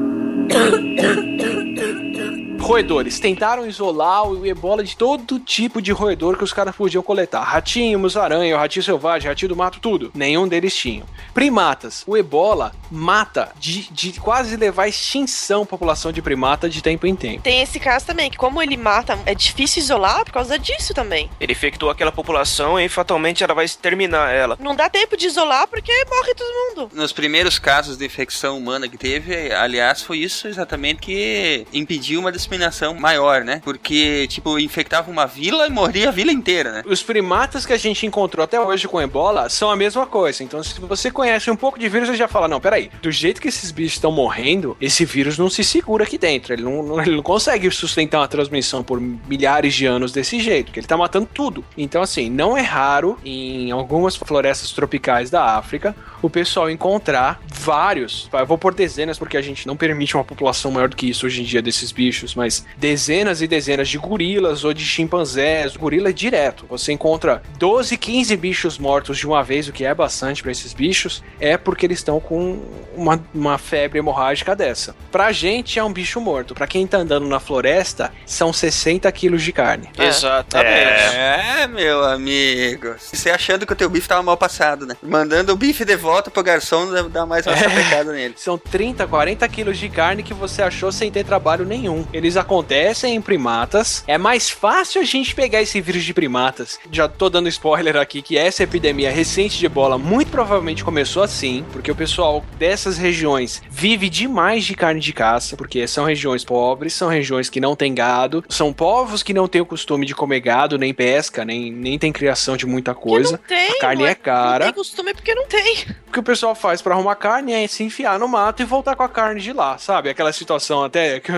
Roedores tentaram isolar o ebola de todo tipo de roedor que os caras podiam coletar: ratinho, mussaranha, ratinho selvagem, ratinho do mato, tudo. Nenhum deles tinha. Primatas: o ebola mata de, de quase levar à extinção a população de primata de tempo em tempo. Tem esse caso também, que como ele mata, é difícil isolar por causa disso também. Ele infectou aquela população e fatalmente ela vai exterminar ela. Não dá tempo de isolar porque morre todo mundo. Nos primeiros casos de infecção humana que teve, aliás, foi isso exatamente que impediu uma disseminação maior, né? Porque, tipo, infectava uma vila e morria a vila inteira, né? Os primatas que a gente encontrou até hoje com ebola são a mesma coisa. Então, se você conhece um pouco de vírus, você já fala: não, peraí, do jeito que esses bichos estão morrendo, esse vírus não se segura aqui dentro. Ele não, ele não consegue sustentar uma transmissão por milhares de anos desse jeito, porque ele tá matando tudo. Então, assim, não é raro em algumas florestas tropicais da África o pessoal encontrar vários. Eu vou por dezenas, porque a gente não permite uma população maior do que isso hoje em dia desses bichos, mas dezenas e dezenas de gorilas ou de chimpanzés, gorila é direto. Você encontra 12, 15 bichos mortos de uma vez, o que é bastante para esses bichos, é porque eles estão com uma, uma febre hemorrágica dessa. Pra gente é um bicho morto, pra quem tá andando na floresta, são 60 quilos de carne. Exatamente. É, meu amigo. Você achando que o teu bife tava mal passado, né? Mandando o bife de volta pro garçom dar mais uma sapecada nele. São 30, 40 quilos de carne que você achou sem ter trabalho nenhum. Eles acontecem em primatas. É mais fácil a gente pegar esse vírus de primatas. Já tô dando spoiler aqui que essa epidemia recente de ebola muito provavelmente começou assim, porque o pessoal dessas regiões vive demais de carne de caça, porque são regiões pobres, são regiões que não têm gado, são povos que não têm o costume de comer gado, nem pesca, nem, nem tem criação de muita coisa. não tem, a carne é cara. Não tem costume porque não tem. O que o pessoal faz pra arrumar carne é se enfiar no mato e voltar com a carne de lá, sabe? Aquela situação até que-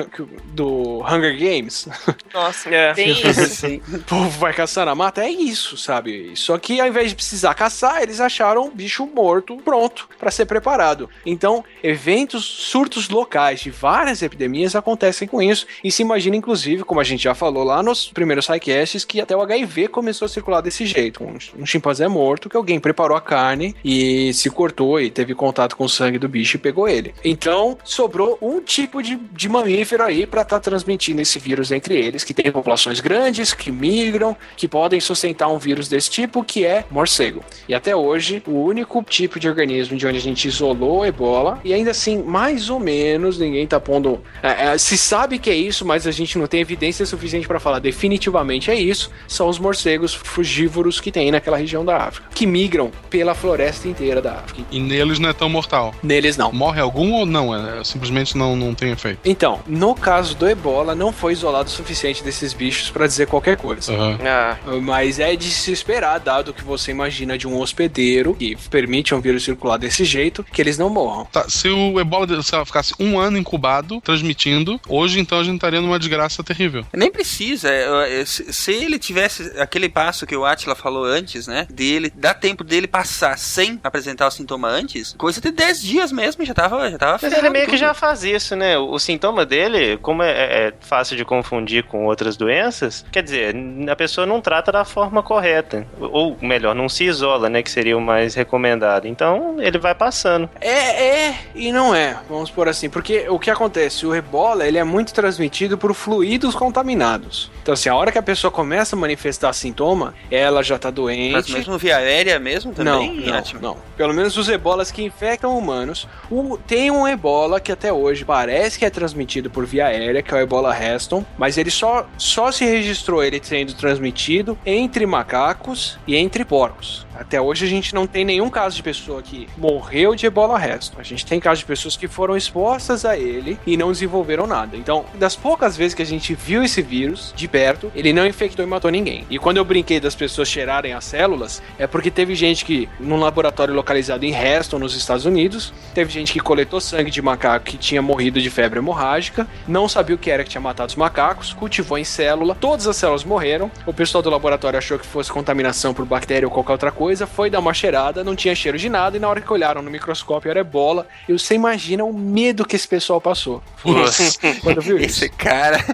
do Hunger Games. Nossa, É. bem <laughs> isso. O povo vai caçar na mata, é isso, sabe? Só que ao invés de precisar caçar, eles acharam um bicho morto pronto pra ser preparado. Então, eventos, surtos locais de várias epidemias acontecem com isso. E se imagina, inclusive, como a gente já falou lá nos primeiros sidecasts, que até o HIV começou a circular desse jeito. Um, um chimpanzé morto que alguém preparou a carne e se cortou e teve contato com o sangue do bicho e pegou ele. Então, sobrou um tipo de, de mamífero aí pra estar transmitindo esse vírus entre eles, que tem populações grandes, que migram, que podem sustentar um vírus desse tipo, que é morcego. E até hoje, o único tipo de organismo de onde a gente isolou a ebola, e ainda assim, mais ou menos, ninguém tá pondo. é, é, se sabe que é isso, mas a gente não tem evidência suficiente pra falar definitivamente é isso, são os morcegos frugívoros que tem naquela região da África, que migram pela floresta inteira da África. E neles não é tão mortal. Neles não. Morre algum ou não? É, simplesmente não, não tem efeito. Então, no caso do ebola, não foi isolado o suficiente desses bichos pra dizer qualquer coisa. Aham. Ah, Mas é de se esperar, dado que você imagina de um hospedeiro que permite um vírus circular desse jeito, que eles não morram. Tá, se o ebola se ela ficasse um ano incubado, transmitindo, hoje então a gente estaria numa desgraça terrível. Nem precisa. é, é, Se se ele tivesse aquele passo que o Atila falou antes, né? Dele, dá tempo dele passar sem apresentar o sintoma antes, coisa de 10 dias mesmo, já tava, já tava Mas ele meio que tudo. já faz isso, né? O, o sintoma dele, como é, é fácil de confundir com outras doenças, quer dizer, a pessoa não trata da forma correta. Ou melhor, não se isola, né? Que seria o mais recomendado. Então, ele vai passando. É, é e não é, vamos por assim, porque o que acontece, o ebola, ele é muito transmitido por fluidos contaminados. Então assim, a hora que a pessoa começa a manifestar sintoma, ela já tá doente. Mas mesmo via aérea mesmo também, Não, não, não. Pelo menos os ebolas que infectam humanos. O- tem um ebola que até hoje parece que é transmitido por via aérea, que é o ebola Reston, mas ele só, só se registrou ele sendo transmitido entre macacos e entre porcos. Até hoje a gente não tem nenhum caso de pessoa que morreu de ebola Reston. A gente tem casos de pessoas que foram expostas a ele e não desenvolveram nada. Então, das poucas vezes que a gente viu esse vírus de perto, ele não infectou e matou ninguém. E quando eu brinquei das pessoas cheirarem as células, é porque teve gente que, num laboratório localizado em Reston, nos Estados Unidos, teve gente que coletou sangue de macaco que tinha morrido de febre hemorrágica, não sabia o que era que tinha matado os macacos, cultivou em célula, todas as células morreram. O pessoal do laboratório achou que fosse contaminação por bactéria ou qualquer outra coisa, foi dar uma cheirada, não tinha cheiro de nada, e na hora que olharam no microscópio era ebola. E você imagina o medo que esse pessoal passou. Quando viu isso? Esse cara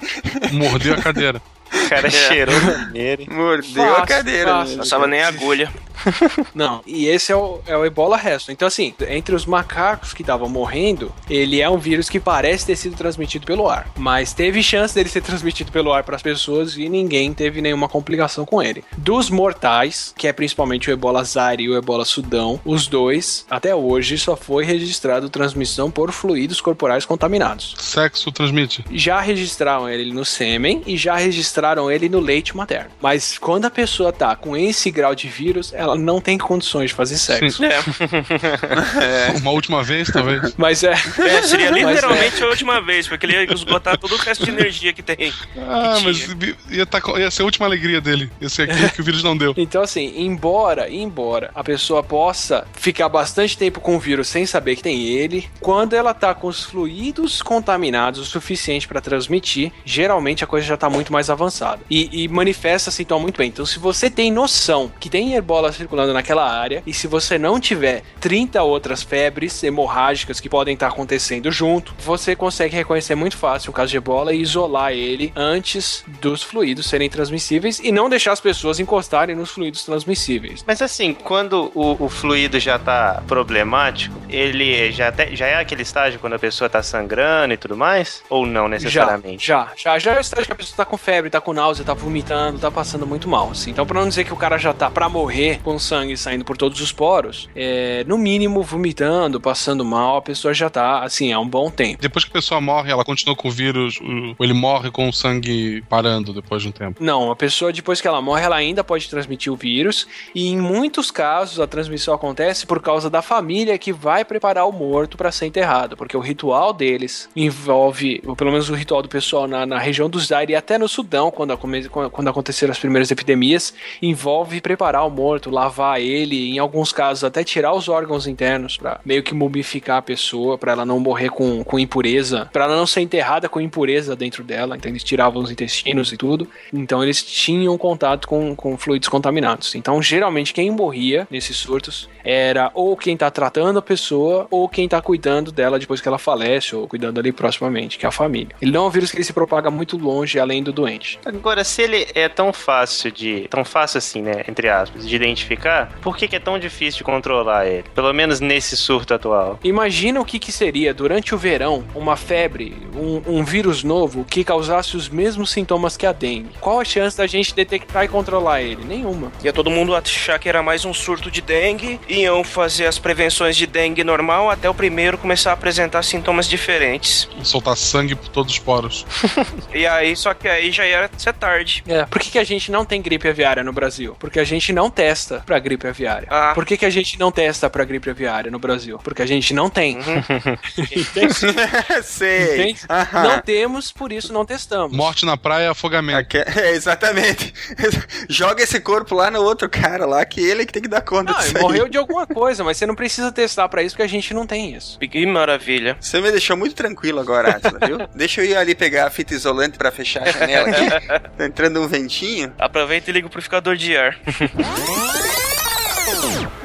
Mordeu a cadeira. <laughs> O cara cheirou nele. mordeu Fácil, a cadeira. fácil. né? passava nem agulha. <laughs> Não, e esse é o, é o ebola resto. Então, assim, entre os macacos que estavam morrendo, ele é um vírus que parece ter sido transmitido pelo ar. Mas teve chance dele ser <laughs> transmitido pelo ar para as pessoas e ninguém teve nenhuma complicação com ele. Dos mortais, que é principalmente o ebola Zaire e o ebola Sudão, os dois, até hoje, só foi registrado transmissão por fluidos corporais contaminados. Sexo transmite. Já registraram ele no sêmen e já registraram ele no leite materno. Mas quando a pessoa tá com esse grau de vírus, ela não tem condições de fazer sexo. É, <laughs> Uma última vez, talvez. Mas é. é, seria <laughs> Mas é. literalmente a última vez, porque ele ia esgotar todo o resto de energia que tem. Ah, Que mas ia, tá, ia ser a última alegria dele. Ia ser aquilo que o vírus não deu. <laughs> Então, assim, embora, embora a pessoa possa ficar bastante tempo com o vírus sem saber que tem ele, quando ela tá com os fluidos contaminados o suficiente para transmitir, geralmente a coisa já tá muito mais avançada. E, e manifesta sintoma muito bem. Então, se você tem noção que tem ebola circulando naquela área. E se você não tiver 30 outras febres hemorrágicas que podem estar acontecendo junto, você consegue reconhecer muito fácil um caso de ebola e isolar ele antes dos fluidos serem transmissíveis e não deixar as pessoas encostarem nos fluidos transmissíveis. Mas assim, quando o, o fluido já tá problemático, ele já, te, já é aquele estágio quando a pessoa tá sangrando e tudo mais? Ou não necessariamente? Já, já, já, já é o estágio que a pessoa tá com febre, tá com náusea, tá vomitando, tá passando muito mal. Assim. Então, pra não dizer que o cara já tá pra morrer com sangue saindo por todos os poros, é, no mínimo vomitando, passando mal, a pessoa já tá, assim, há um bom tempo. Depois que a pessoa morre, ela continua com o vírus, ou ele morre com o sangue parando depois de um tempo? Não, a pessoa, depois que ela morre, ela ainda pode transmitir o vírus, e em muitos casos a transmissão acontece por causa da família que vai preparar o morto para ser enterrado, porque o ritual deles envolve, ou pelo menos o ritual do pessoal na, na região do Zaire e até no Sudão, quando, quando aconteceram as primeiras epidemias, envolve preparar o morto, lavar ele, em alguns casos até tirar os órgãos internos para meio que mumificar a pessoa, para ela não morrer com, com impureza, para ela não ser enterrada com impureza dentro dela, então eles tiravam os intestinos e tudo, então eles tinham contato com, com fluidos contaminados. Então, geralmente, quem morria nesses surtos era ou quem tá tratando a pessoa ou quem tá cuidando dela depois que ela falece ou cuidando ali proximamente, que é a família. Ele não é um vírus que ele se propaga muito longe além do doente. Agora, se ele é tão fácil de. tão fácil assim, né? Entre aspas, de identificar, por que, que é tão difícil de controlar ele? Pelo menos nesse surto atual. Imagina o que, que seria durante o verão uma febre, um, um vírus novo que causasse os mesmos sintomas que a dengue. Qual a chance da gente detectar e controlar ele? Nenhuma. Ia todo mundo achar que era mais um surto de dengue, iam fazer as prevenções de dengue normal até o primeiro começar a apresentar sintomas diferentes. Soltar sangue por todos os poros. <laughs> e aí, só que aí já ia ser tarde. É, por que, que a gente não tem gripe aviária no Brasil? Porque a gente não testa pra gripe aviária. Ah. Por que, que a gente não testa pra gripe aviária no Brasil? Porque a gente não tem. <laughs> <laughs> Sei. Entende? Não temos, por isso não testamos. Morte na praia, afogamento. Aqui- <laughs> é, exatamente. Joga esse corpo lá no outro cara lá, que ele é que tem que dar conta Não, disso ele aí. morreu de alguma coisa, mas você não precisa testar pra isso porque a gente não tem isso. Que maravilha. Você me deixou muito tranquilo agora, Atila, viu? Deixa eu ir ali pegar a fita isolante pra fechar a janela aqui. Tá entrando um ventinho. Aproveita e liga o purificador de ar.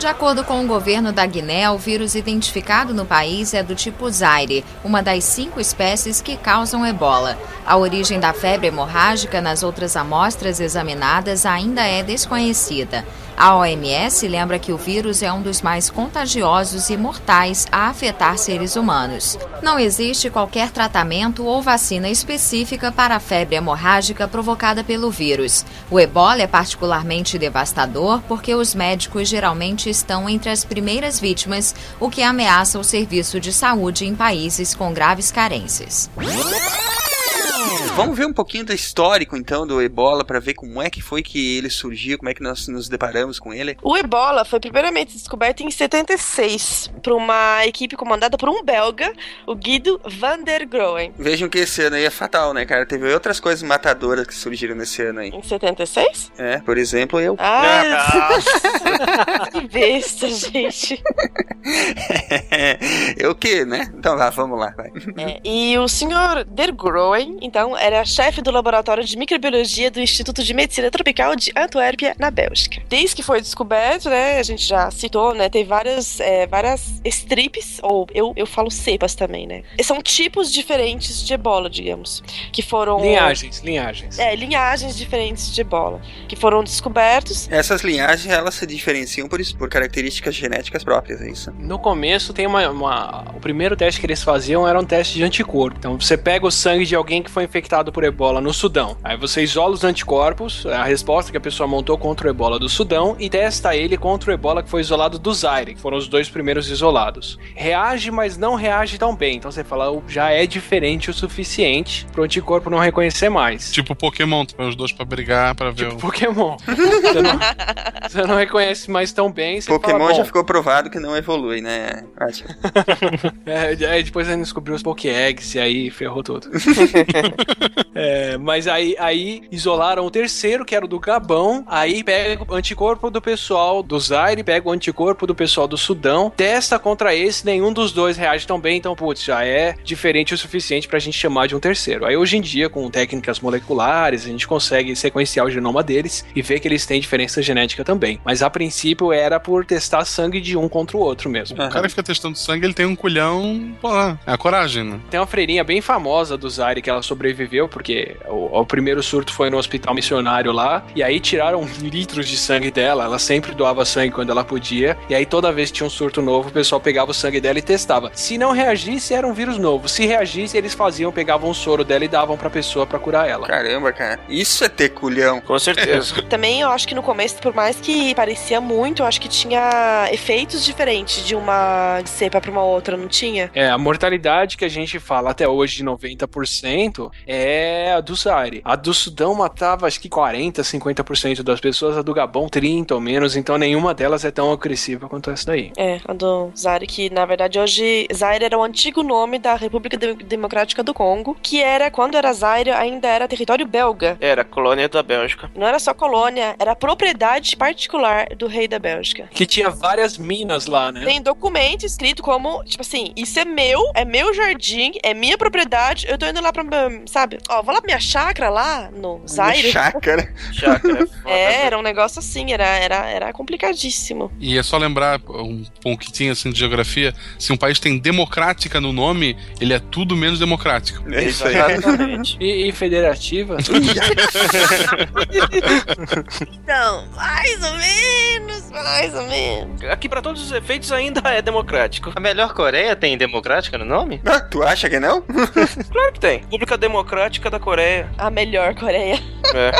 De acordo com o governo da Guiné, o vírus identificado no país é do tipo Zaire, uma das cinco espécies que causam ebola. A origem da febre hemorrágica nas outras amostras examinadas ainda é desconhecida. A OMS lembra que o vírus é um dos mais contagiosos e mortais a afetar seres humanos. Não existe qualquer tratamento ou vacina específica para a febre hemorrágica provocada pelo vírus. O ebola é particularmente devastador porque os médicos geralmente estão entre as primeiras vítimas, o que ameaça o serviço de saúde em países com graves carências. Vamos ver um pouquinho do histórico então do Ebola pra ver como é que foi que ele surgiu, como é que nós nos deparamos com ele. O ebola foi primeiramente descoberto em 76 por uma equipe comandada por um belga, o Guido van der Groen. Vejam que esse ano aí é fatal, né, cara? Teve outras coisas matadoras que surgiram nesse ano aí. Em 76? É, por exemplo, eu. Ah, <laughs> que besta, gente. <laughs> eu o quê, né? Então lá, vamos lá, vai. É, e o senhor Der Groen, então, era chefe do laboratório de microbiologia do Instituto de Medicina Tropical de Antuérpia, na Bélgica. Desde que foi descoberto, né, a gente já citou, né, tem várias, é, várias estripes, ou eu, eu falo cepas também, né? São tipos diferentes de ebola, digamos, que foram... Linhagens, linhagens. É, linhagens diferentes de ebola, que foram descobertos. Essas linhagens, elas se diferenciam por, por características genéticas próprias, é isso? No começo tem uma, uma- O primeiro teste que eles faziam era um teste de anticorpo. Então você pega o sangue de alguém que foi infectado por ebola no Sudão. Aí você isola os anticorpos, a resposta que a pessoa montou contra o ebola do Sudão, e testa ele contra o ebola que foi isolado do Zaire, que foram os dois primeiros isolados. Reage, mas não reage tão bem. Então você fala, "Oh, já é diferente o suficiente pro anticorpo não reconhecer mais. Tipo Pokémon, tu põe os dois pra brigar, pra ver o... Pokémon. <laughs> Você não, você não reconhece mais tão bem. Você Pokémon fala, já "Bom, ficou provado que não evolui, né? <laughs> É, aí depois ele descobriu os Pokéeggs e aí ferrou tudo. <laughs> <laughs> É, mas aí, aí isolaram o terceiro, que era o do Gabão. Aí pega o anticorpo do pessoal do Zaire, pega o anticorpo do pessoal do Sudão, testa contra esse, nenhum dos dois reage tão bem, então, putz, já é diferente o suficiente pra gente chamar de um terceiro. Aí hoje em dia, com técnicas moleculares, a gente consegue sequenciar o genoma deles e ver que eles têm diferença genética também. Mas a princípio era por testar sangue de um contra o outro mesmo. O cara fica testando sangue, ele tem um culhão. Pô, é a coragem, né? Tem uma freirinha bem famosa do Zaire que ela sobreviveu, porque o, o primeiro surto foi no hospital missionário lá, e aí tiraram <laughs> litros de sangue dela. Ela sempre doava sangue quando ela podia, e aí toda vez que tinha um surto novo, o pessoal pegava o sangue dela e testava. Se não reagisse, era um vírus novo. Se reagisse, eles faziam, pegavam o soro dela e davam pra pessoa pra curar ela. Caramba, cara. Isso é ter culhão. Com certeza. <laughs> Também eu acho que no começo, por mais que parecia muito, eu acho que tinha efeitos diferentes de uma cepa pra uma outra, não tinha? É, a mortalidade que a gente fala até hoje de 90% é a do Zaire. A do Sudão matava acho que 40, 50% das pessoas, a do Gabão 30 ou menos, então nenhuma delas é tão agressiva quanto essa daí. É, a do Zaire, que na verdade hoje Zaire era o antigo nome da República De- Democrática do Congo, que era, quando era Zaire, ainda era território belga. Era colônia da Bélgica. Não era só colônia, era propriedade particular do rei da Bélgica. Que tinha várias minas lá, né? Tem documento escrito como, tipo assim, isso é meu, é meu jardim, é minha propriedade, eu tô indo lá pra, sabe? Ó, vou lá pra minha chácara lá no Zaire. Chácara. <laughs> Chácara. É, era um negócio assim, era, era, era complicadíssimo. E é só lembrar um pouquinho assim de geografia: se um país tem democrática no nome, ele é tudo menos democrático. É isso aí. Exatamente. <laughs> E, e federativa? <laughs> Então, mais ou menos, mais ou menos. Aqui, pra todos os efeitos, ainda é democrático. A melhor Coreia tem democrática no nome? Ah, tu acha que não? Claro que tem. República Democrática da Coreia. A melhor Coreia. É.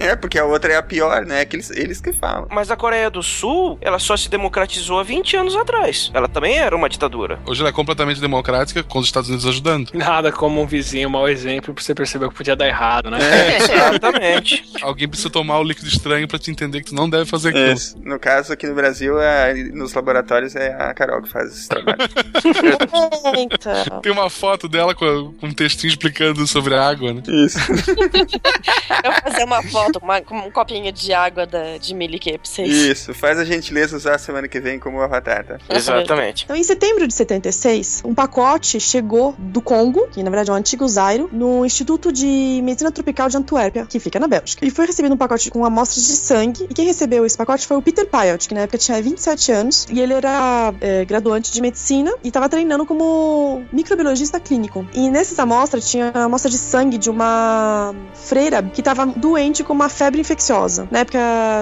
<laughs> é, porque a outra é a pior, né? Que eles, eles que falam. Mas a Coreia do Sul, ela só se democratizou há 20 anos atrás. Ela também era uma ditadura. Hoje ela é completamente democrática, com os Estados Unidos ajudando. Nada como um vizinho, um mau exemplo, pra você perceber que podia dar errado, né? <laughs> Exatamente. Alguém precisa tomar o líquido estranho pra te entender que tu não deve fazer aquilo. Isso. No caso, aqui no Brasil, é- nos laboratórios, é a Carol que faz esse trabalho. <laughs> Então. Tem uma foto dela com, com um textinho explicando sobre a água, né? Isso. <laughs> Eu vou fazer uma foto uma- com um copinho de água da, de Milikê pra vocês. Isso. Faz a gentileza usar semana que vem como avatar, tá? Exatamente. Então, em setembro de 76, um pacote chegou do Congo, que na verdade é o antigo Zairo, no Instituto de Medicina Tropical de Antuérpia, que fica na Bélgica. E foi recebido um pacote com amostras de sangue, e quem recebeu esse pacote foi o Peter Payot, que na época tinha 27 anos, e ele era é, graduante de medicina e estava treinando como microbiologista clínico. E nessas amostras tinha a amostra de sangue de uma freira que estava doente com uma febre infecciosa. Na época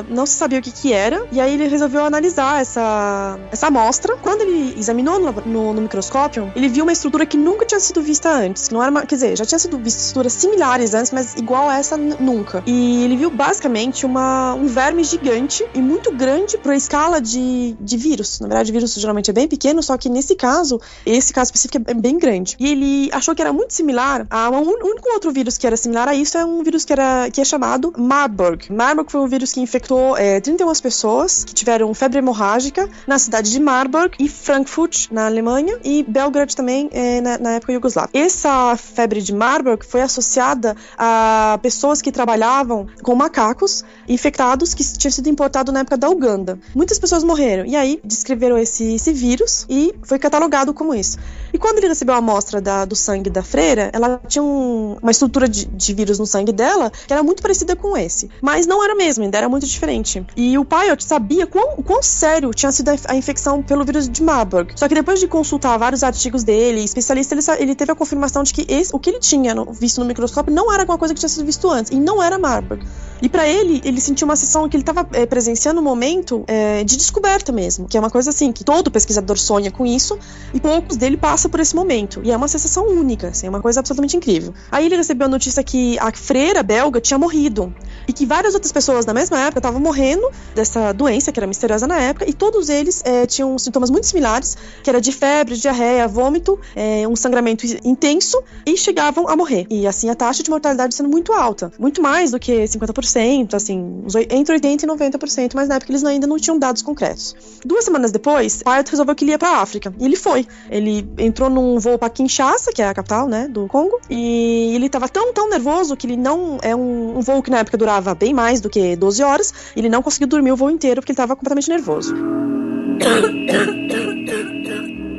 não se sabia o que que era, e aí ele resolveu analisar essa, essa amostra. Quando ele examinou no, no- no microscópio, ele viu uma estrutura que nunca tinha sido vista antes. Não era uma, quer dizer, já tinha sido vista estruturas similares antes, mas igual a essa nunca. E ele viu basicamente uma, um verme gigante e muito grande para a escala de, de vírus. Na verdade, vírus geralmente é bem pequeno, só que nesse caso, esse caso específico é bem grande. E ele achou que era muito similar a um o único outro vírus que era similar a isso é um vírus que, era, que é chamado Marburg. Marburg foi um vírus que infectou é, 31 pessoas que tiveram febre hemorrágica na cidade de Marburg e Frankfurt, na Alemanha, e Belgrade também, é, na, na época Yugoslava. Essa febre de Marburg foi associada a pessoas que trabalhavam com macacos infectados que tinham sido importados na época da Uganda. Muitas pessoas morreram, e aí descreveram esse, esse vírus e foi catalogado como isso. E quando ele recebeu a amostra da- do sangue da freira, ela tinha um- uma estrutura de, de vírus no sangue dela que era muito parecida com esse. Mas não era mesmo, ainda era muito diferente. E o Payot sabia quão, quão sério tinha sido a, a infecção pelo vírus de Marburg. Só que depois de consultar vários artigos dele, especialista, ele, ele teve a confirmação de que esse- o que ele tinha no- visto no microscópio não era alguma coisa que tinha sido visto antes. E não era Marburg. E pra ele, ele sentiu uma sessão que ele estava presenciando um momento é, de descoberta mesmo, que é uma coisa assim, que todo pesquisador sonha com isso, e poucos dele passam por esse momento. E é uma sensação única, assim, é uma coisa absolutamente incrível. Aí ele recebeu a notícia que a freira belga tinha morrido. E que várias outras pessoas na mesma época estavam morrendo dessa doença, que era misteriosa na época, e todos eles é, tinham sintomas muito similares, que era de febre, diarreia, vômito, é, um sangramento intenso, e chegavam a morrer. E assim, a taxa de mortalidade sendo muito alta. Muito mais do que 50%, assim, entre 80% e 90%, mas na época eles ainda não tinham dados concretos. Duas semanas depois, Pyatt resolveu que ele ia pra África. E ele foi. Ele entrou num voo pra Kinshasa, que é a capital, né, do Congo, e ele tava tão, tão nervoso que ele não. É um, um voo que na época durava bem mais do que 12 horas, ele não conseguiu dormir o voo inteiro porque ele tava completamente nervoso. <coughs>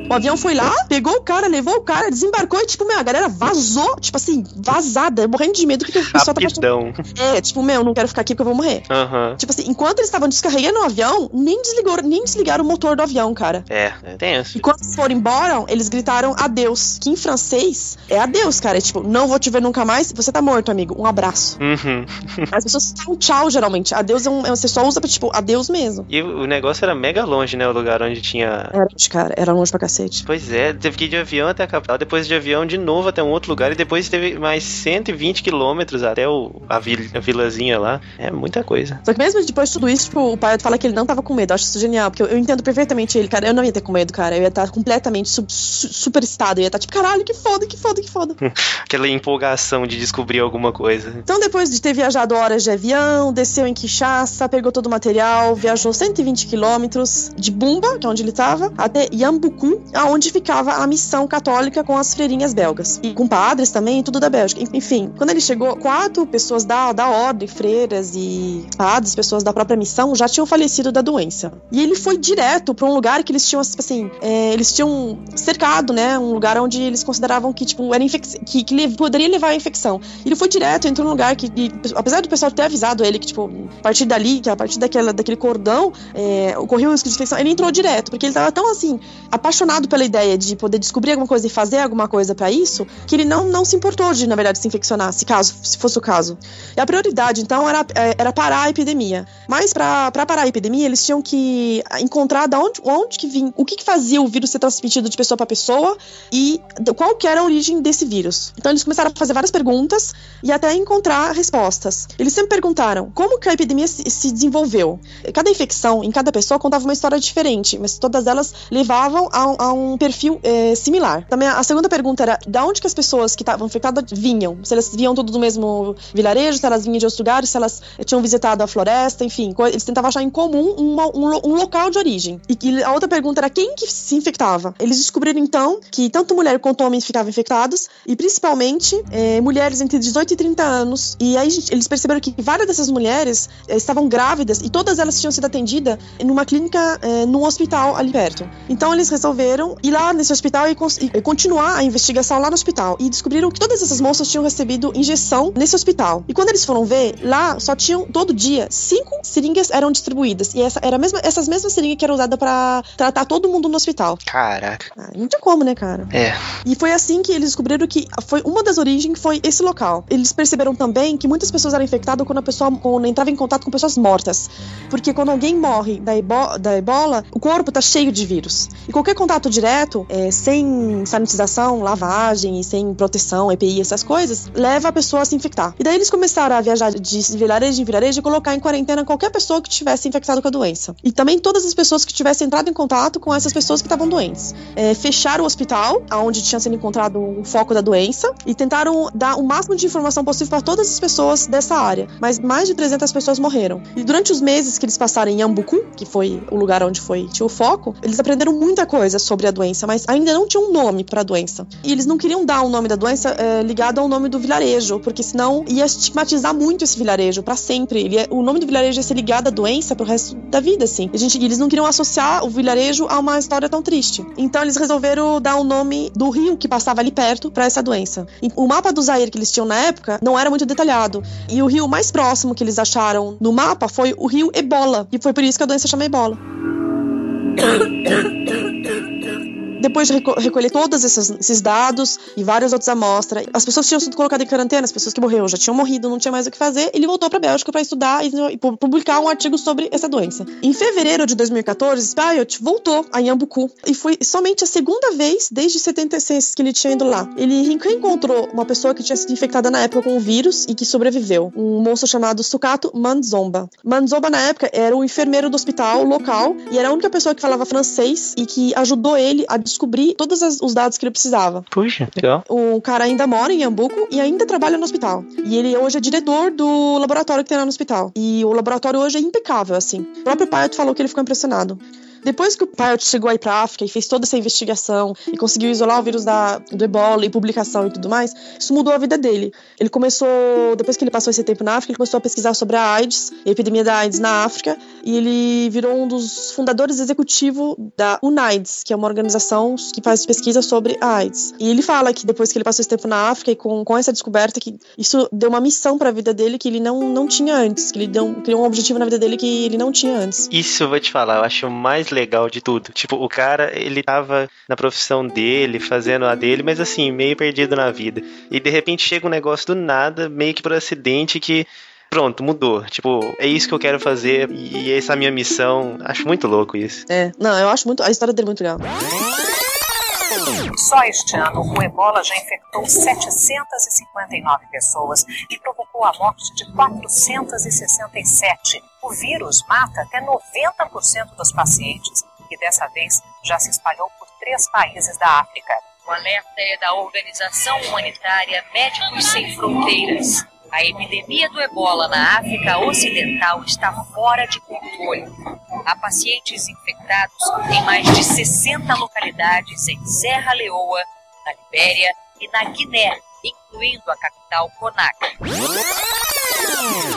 O avião foi lá, pegou o cara, levou o cara, desembarcou e, tipo, meu, a galera vazou, tipo assim, vazada, morrendo de medo que o pessoal tava. <laughs> É, tipo, meu, não quero ficar aqui porque eu vou morrer. Aham. Tipo assim, enquanto eles estavam descarregando o avião, nem desligou, nem desligaram o motor do avião, cara. É, é tenso. E quando foram embora, eles gritaram adeus, que em francês é adeus, cara. É tipo, não vou te ver nunca mais, você tá morto, amigo. Um abraço. Uhum. <laughs> As pessoas falam tchau, geralmente. Adeus é um. é- Você só usa pra, tipo, adeus mesmo. E o negócio era mega longe, né? O lugar onde tinha. Era, cara, era longe pra cacete. Pois é, teve que ir de avião até a capital, depois de avião de novo até um outro lugar, e depois teve mais 120 quilômetros até o, a, vil, a vilazinha lá. É muita coisa. Só que mesmo depois de tudo isso, tipo, o pai fala que ele não tava com medo. Eu acho isso genial, porque eu, eu entendo perfeitamente ele, cara. Eu não ia ter com medo, cara. Eu ia estar completamente su su- super estado. Eu ia estar tipo, caralho, que foda, que foda, que foda. <laughs> Aquela empolgação de descobrir alguma coisa. Então, depois de ter viajado horas de avião, desceu em Kinshasa, pegou todo o material, viajou 120 quilômetros de Bumba, que é onde ele estava, até Yambuku, aonde ficava a missão católica com as freirinhas belgas. E com padres também, tudo da Bélgica. Enfim, quando ele chegou, quatro pessoas da, da ordem, freiras e padres, pessoas da própria missão, já tinham falecido da doença. E ele foi direto para um lugar que eles tinham, tipo assim, é, eles tinham cercado, né? Um lugar onde eles consideravam que, tipo, era que, que le- poderia levar a infecção. Ele foi direto, entrou num lugar que, e, apesar do pessoal ter avisado ele que, tipo, a partir dali, que a partir daquela, daquele cordão, é, ocorreu o risco de infecção, ele entrou direto, porque ele tava tão, assim, apaixonado pela ideia de poder descobrir alguma coisa e fazer alguma coisa pra isso, que ele não, não se importou de, na verdade, se infeccionar, se caso, se fosse o caso. E a prioridade, então, era, é, era parar a epidemia. Mas pra parar a epidemia, eles tinham que encontrar da onde, onde que vinha, o que, que fazia o vírus ser transmitido de pessoa pra pessoa e qual que era a origem desse vírus. Então eles começaram a fazer várias perguntas e até encontrar respostas. Eles sempre perguntaram como que a epidemia se, se desenvolveu. Cada infecção em cada pessoa contava uma história diferente, mas todas elas levavam a, um- um perfil eh, similar. Também a, segunda pergunta era da onde que as pessoas que estavam infectadas vinham. Se elas vinham tudo do mesmo vilarejo, se elas vinham de outros lugares, se elas eh, tinham visitado a floresta, enfim. Eles tentavam achar em comum uma- um, um local de origem. E, que a outra pergunta era quem que se infectava. Eles descobriram então que tanto mulher quanto homens ficavam infectados e principalmente eh, mulheres entre 18 e 30 anos. E aí eles perceberam que várias dessas mulheres eh, estavam grávidas e todas elas tinham sido atendidas numa clínica, eh, num hospital ali perto. Então eles resolveram ir lá nesse hospital e, e continuar a investigação lá no hospital. E descobriram que todas essas moças tinham recebido injeção nesse hospital. E quando eles foram ver, lá só tinham todo dia cinco seringas eram distribuídas. E essa era a mesma, essas mesmas seringas que eram usadas pra tratar todo mundo no hospital. Caraca. Ah, não tinha como, né, cara? É. E foi assim que eles descobriram que foi uma das origens foi esse local. Eles perceberam também que muitas pessoas eram infectadas quando a pessoa quando entrava em contato com pessoas mortas. Porque quando alguém morre da, ebo- da ebola, o corpo tá cheio de vírus. E qualquer contato direto, é, sem sanitização, lavagem sem proteção, EPI, essas coisas, leva a pessoa a se infectar. E daí eles começaram a viajar de vilarejo em vilarejo e colocar em quarentena qualquer pessoa que tivesse infectado com a doença. E também todas as pessoas que tivessem entrado em contato com essas pessoas que estavam doentes. É, fecharam o hospital, onde tinha sido encontrado o foco da doença, e tentaram dar o máximo de informação possível para todas as pessoas dessa área. Mas mais de 300 pessoas morreram. E durante os meses que eles passaram em Yambuku, que foi o lugar onde foi tinha o foco, eles aprenderam muita coisa sobre a doença, mas ainda não tinha um nome para a doença. E eles não queriam dar o nome da doença é, ligado ao nome do vilarejo, porque senão ia estigmatizar muito esse vilarejo para sempre. Ele ia- o nome do vilarejo ia ser ligado à doença pro resto da vida, assim. E, a gente, e eles não queriam associar o vilarejo a uma história tão triste. Então eles resolveram dar o nome do rio que passava ali perto para essa doença. E o mapa do Zaire que eles tinham na época não era muito detalhado. E o rio mais próximo que eles acharam no mapa foi o rio Ebola. E foi por isso que a doença chama Ebola. Depois de reco- recolher todos esses, esses dados e várias outras amostras, as pessoas tinham sido colocadas em quarentena, as pessoas que morreram já tinham morrido, não tinha mais o que fazer. Ele voltou para Bélgica para estudar e, pu- publicar um artigo sobre essa doença. Em fevereiro de 2014, Spyot voltou a Yambuku e foi somente a segunda vez desde 76 que ele tinha ido lá. Ele re- reencontrou uma pessoa que tinha sido infectada na época com o vírus e que sobreviveu, um moço chamado Sukato Manzomba. Manzomba na época era o enfermeiro do hospital local e era a única pessoa que falava francês e que ajudou ele a descobrir todos os dados que ele precisava. Puxa, legal. O cara ainda mora em Yambuco e ainda trabalha no hospital. E ele hoje é diretor do laboratório que tem lá no hospital. E o laboratório hoje é impecável, assim. O próprio Paet falou que ele ficou impressionado. Depois que o Pilot chegou aí pra África e fez toda essa investigação e conseguiu isolar o vírus da, do ebola e publicação e tudo mais, isso mudou a vida dele. Ele começou, depois que ele passou esse tempo na África, ele começou a pesquisar sobre a AIDS, a epidemia da AIDS na África, e ele virou um dos fundadores executivos da UNAIDS, que é uma organização que faz pesquisa sobre a AIDS. E ele fala que depois que ele passou esse tempo na África e com, com essa descoberta, que isso deu uma missão para a vida dele que ele não, não tinha antes, que ele deu, criou um objetivo na vida dele que ele não tinha antes. Isso eu vou te falar, eu acho o legal de tudo. Tipo, o cara, ele tava na profissão dele, fazendo a dele, mas assim, meio perdido na vida. E de repente chega um negócio do nada, meio que por acidente, que pronto, mudou. Tipo, é isso que eu quero fazer e essa é a minha missão. Acho muito louco isso. É, não, eu acho muito, a história dele é muito legal. Só este ano, o ebola já infectou 759 pessoas e provocou a morte de 467. O vírus mata até 90% dos pacientes e dessa vez já se espalhou por três países da África. O alerta é da organização humanitária Médicos Sem Fronteiras. A epidemia do ebola na África Ocidental está fora de controle. Há pacientes infectados em mais de 60 localidades em Serra Leoa, na Libéria e na Guiné, incluindo a capital Conakry.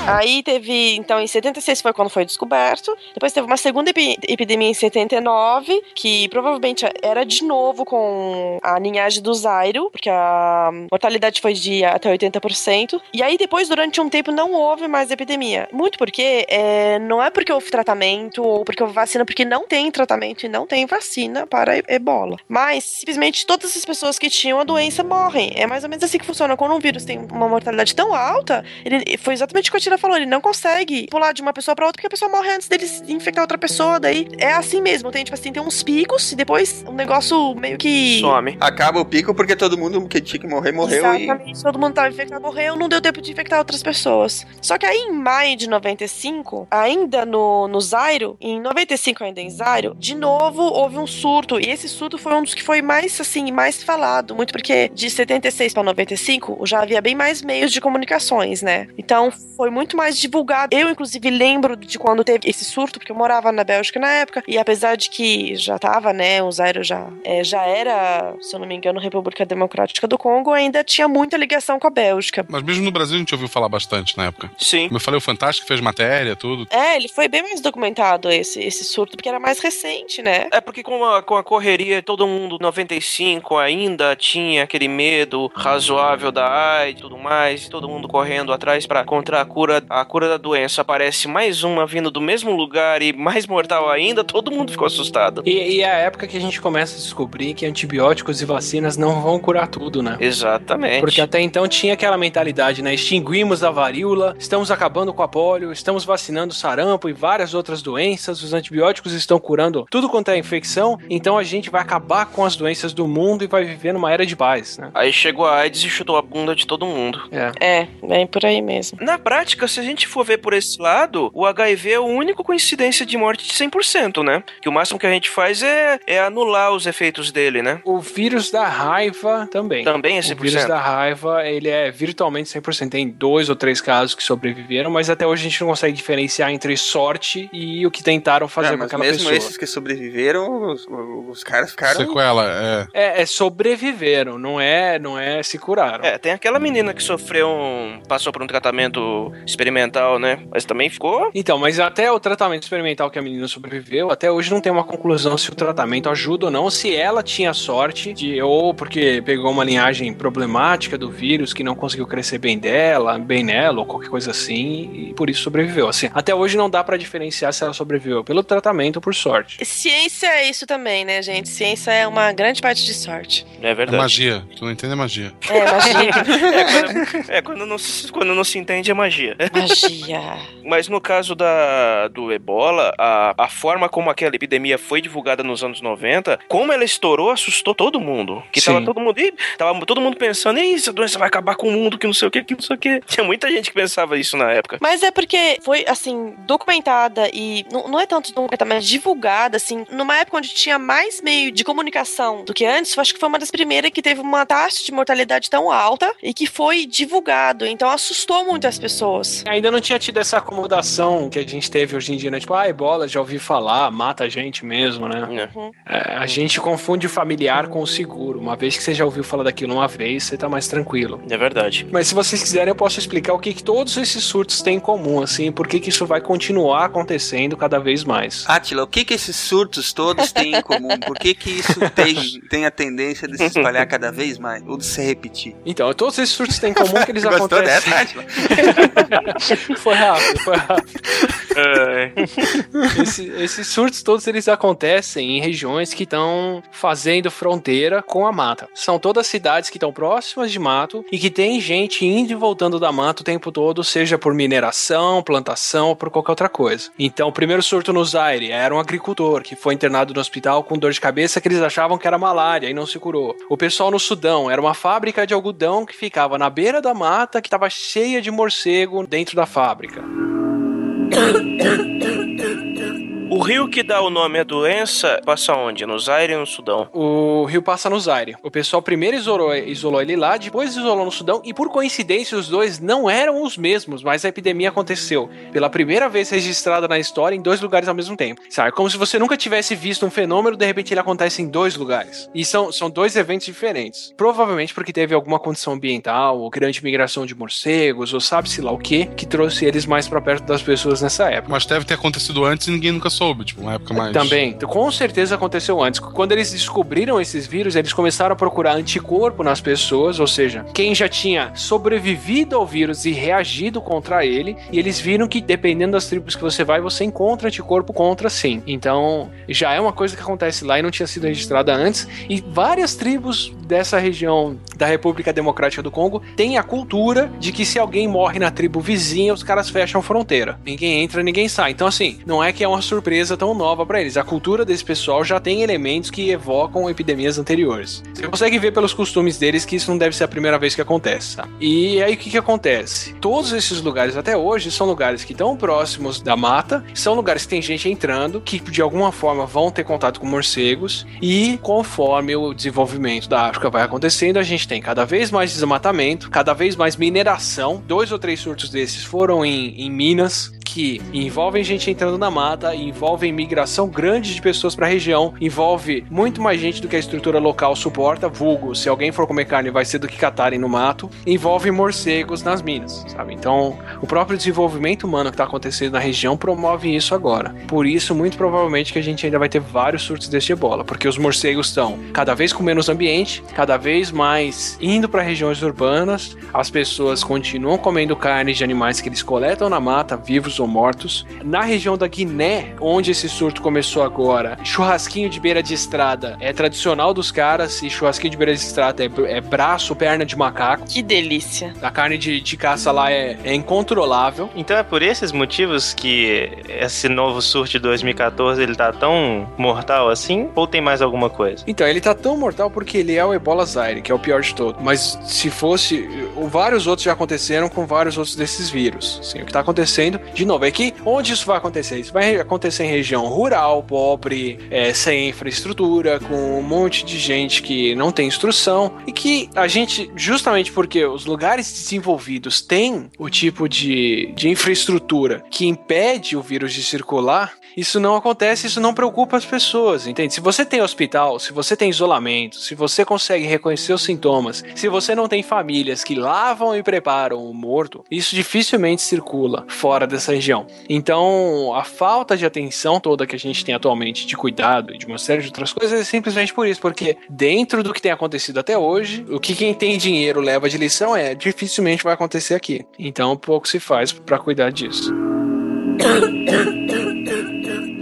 Aí teve, então, em 76 foi quando foi descoberto. Depois teve uma segunda epi epidemia em 79, que provavelmente era de novo com a linhagem do Zairo, porque a mortalidade foi de até 80%. E aí depois, durante um tempo, não houve mais epidemia. Muito porque é, não é porque houve tratamento ou porque houve vacina, porque não tem tratamento e não tem vacina para ebola. Mas, simplesmente, todas as pessoas que tinham a doença morrem. É mais ou menos assim que funciona. Quando um vírus tem uma mortalidade tão alta, ele foi exatamente o que a Tira falou, ele não consegue pular de uma pessoa para outra porque a pessoa morre antes dele infectar outra pessoa. Daí é assim mesmo, tem tipo assim, tem uns picos e depois o negócio meio que. Some. Acaba o pico porque todo mundo que tinha que morrer morreu Exatamente, e... todo mundo tava infectado, morreu, não deu tempo de infectar outras pessoas. Só que aí em maio de 95, ainda no, no Zairo, em 95 ainda em Zairo, de novo houve um surto. E esse surto foi um dos que foi mais, assim, mais falado. Muito porque de 76 para 95 já havia bem mais meios de comunicações, né? Então foi muito mais divulgado. Eu, inclusive, lembro de quando teve esse surto, porque eu morava na Bélgica na época, e apesar de que já tava, né, o Zaire já, é, já era, se eu não me engano, República Democrática do Congo, ainda tinha muita ligação com a Bélgica. Mas mesmo no Brasil a gente ouviu falar bastante na época. Sim. Como eu falei, o Fantástico fez matéria, tudo. É, ele foi bem mais documentado, esse, esse surto, porque era mais recente, né? É porque com a, com a correria, todo mundo, 95, ainda tinha aquele medo razoável da AIDS e tudo mais, todo mundo correndo atrás para contra a cura, a cura da doença aparece mais uma vindo do mesmo lugar e mais mortal ainda, todo mundo ficou assustado. E, e é a época que a gente começa a descobrir que antibióticos e vacinas não vão curar tudo, né? Exatamente. Porque até então tinha aquela mentalidade, né? Extinguimos a varíola, estamos acabando com a polio, estamos vacinando sarampo e várias outras doenças, os antibióticos estão curando tudo quanto é infecção, então a gente vai acabar com as doenças do mundo e vai viver numa era de paz, né? Aí chegou a AIDS e chutou a bunda de todo mundo. É, é bem por aí mesmo. Na prática, se a gente for ver por esse lado, o HIV é o único coincidência de morte de 100%, né? Que o máximo que a gente faz é, é anular os efeitos dele, né? O vírus da raiva também. Também é 100%. O vírus da raiva, ele é virtualmente 100%. Tem dois ou três casos que sobreviveram, mas até hoje a gente não consegue diferenciar entre sorte e o que tentaram fazer é, com aquela mesmo pessoa. esses que sobreviveram, os, os caras ficaram... Sequela, é. é. É, sobreviveram, não é, não é se curaram. É, tem aquela menina que sofreu um... passou por um tratamento experimental, né? Mas também ficou. Então, mas até o tratamento experimental que a menina sobreviveu, até hoje não tem uma conclusão se o tratamento ajuda ou não, se ela tinha sorte de ou porque pegou uma linhagem problemática do vírus que não conseguiu crescer bem dela, bem nela ou qualquer coisa assim, e por isso sobreviveu. Assim, até hoje não dá para diferenciar se ela sobreviveu pelo tratamento ou por sorte. Ciência é isso também, né, gente? Ciência é uma grande parte de sorte. É verdade. É magia. Tu não entende é magia. É magia. <laughs> é, quando, é quando, não se, quando não se entende é magia. Magia. <laughs> Mas no caso da, do ebola, a, a forma como aquela epidemia foi divulgada nos anos 90, como ela estourou, assustou todo mundo. Que Sim. tava todo mundo. Ih, tava todo mundo pensando, Ih, essa doença vai acabar com o mundo, que não sei o que, que não sei o que. <laughs> Tinha muita gente que pensava isso na época. Mas é porque foi, assim, documentada e não, não é tanto documentada, mas divulgada, assim, numa época onde tinha mais meio de comunicação do que antes, eu acho que foi uma das primeiras que teve uma taxa de mortalidade tão alta e que foi divulgado. Então assustou muito as pessoas. Ainda não tinha tido essa acomodação que a gente teve hoje em dia, né? Tipo, ah, ebola, já ouvi falar, mata a gente mesmo, né? É, a gente confunde o familiar com o seguro. Uma vez que você já ouviu falar daquilo uma vez, você tá mais tranquilo. É verdade. Mas se vocês quiserem, eu posso explicar o que, que todos esses surtos têm em comum, assim, e por que, que isso vai continuar acontecendo cada vez mais. Atila, o que que esses surtos todos têm em comum? Por que que isso tem, tem a tendência de se espalhar cada vez mais? Ou de se repetir? Então, todos esses surtos têm em comum que eles <laughs> Gostou acontecem. dessa, Atila? <laughs> <laughs> foi rápido, foi rápido. Esse- esses surtos todos eles acontecem em regiões que estão fazendo fronteira com a mata. São todas cidades que estão próximas de mato e que tem gente indo e voltando da mata o tempo todo, seja por mineração, plantação ou por qualquer outra coisa. Então, o primeiro surto no Zaire era um agricultor que foi internado no hospital com dor de cabeça que eles achavam que era malária e não se curou. O pessoal no Sudão era uma fábrica de algodão que ficava na beira da mata que estava cheia de morcego dentro da fábrica. <coughs> O rio que dá o nome à doença passa onde? No Zaire e no Sudão? O rio passa no Zaire. O pessoal primeiro isolou, isolou ele lá, depois isolou no Sudão, e por coincidência os dois não eram os mesmos, mas a epidemia aconteceu pela primeira vez registrada na história em dois lugares ao mesmo tempo. Sabe? Como se você nunca tivesse visto um fenômeno, de repente ele acontece em dois lugares. E são, são dois eventos diferentes. Provavelmente porque teve alguma condição ambiental, ou grande migração de morcegos, ou sabe-se lá o que, que trouxe eles mais pra perto das pessoas nessa época. Mas deve ter acontecido antes e ninguém nunca soube, tipo, uma época mais. Também. Com certeza aconteceu antes. Quando eles descobriram esses vírus, eles começaram a procurar anticorpo nas pessoas, ou seja, quem já tinha sobrevivido ao vírus e reagido contra ele, e eles viram que dependendo das tribos que você vai, você encontra anticorpo contra sim. Então, já é uma coisa que acontece lá e não tinha sido registrada antes, e várias tribos dessa região da República Democrática do Congo têm a cultura de que se alguém morre na tribo vizinha, os caras fecham fronteira. Ninguém entra, ninguém sai. Então, assim, não é que é uma surpresa tão nova pra eles. A cultura desse pessoal já tem elementos que evocam epidemias anteriores. Você consegue ver pelos costumes deles que isso não deve ser a primeira vez que acontece. tá? E aí o que, que acontece? Todos esses lugares até hoje são lugares que estão próximos da mata, são lugares que tem gente entrando, que de alguma forma vão ter contato com morcegos, e conforme o desenvolvimento da África vai acontecendo, a gente tem cada vez mais desmatamento, cada vez mais mineração. Dois ou três surtos desses foram em, em Minas, que envolvem gente entrando na mata, envolvem migração grande de pessoas para a região, envolve muito mais gente do que a estrutura local suporta, vulgo, se alguém for comer carne vai ser do que catarem no mato, envolve morcegos nas minas, sabe? Então, o próprio desenvolvimento humano que está acontecendo na região promove isso agora. Por isso, muito provavelmente que a gente ainda vai ter vários surtos deste ebola, porque os morcegos estão cada vez com menos ambiente, cada vez mais indo para regiões urbanas, as pessoas continuam comendo carne de animais que eles coletam na mata, vivos ou mortos. Na região da Guiné, onde esse surto começou agora, churrasquinho de beira de estrada é tradicional dos caras, e churrasquinho de beira de estrada é, é braço, perna de macaco. Que delícia. A carne de, de caça lá é, é incontrolável. Então é por esses motivos que esse novo surto de 2014 ele tá tão mortal assim? Ou tem mais alguma coisa? Então, ele tá tão mortal porque ele é o Ebola Zaire, que é o pior de todos. Mas se fosse. Vários outros já aconteceram com vários outros desses vírus. Sim, o que tá acontecendo, de novo, é que onde isso vai acontecer? Isso vai acontecer em região rural, pobre, é, sem infraestrutura, com um monte de gente que não tem instrução. E que a gente, justamente porque os lugares desenvolvidos têm o tipo de, de infraestrutura que impede o vírus de circular, isso não acontece, isso não preocupa as pessoas, entende? Se você tem hospital, se você tem isolamento, se você consegue reconhecer os sintomas, se você não tem famílias que lavam e preparam o morto, isso dificilmente circula fora dessa região. Então, a falta de atenção toda que a gente tem atualmente de cuidado e de uma série de outras coisas é simplesmente por isso, porque dentro do que tem acontecido até hoje, o que quem tem dinheiro leva de lição é dificilmente vai acontecer aqui. Então, pouco se faz para cuidar disso.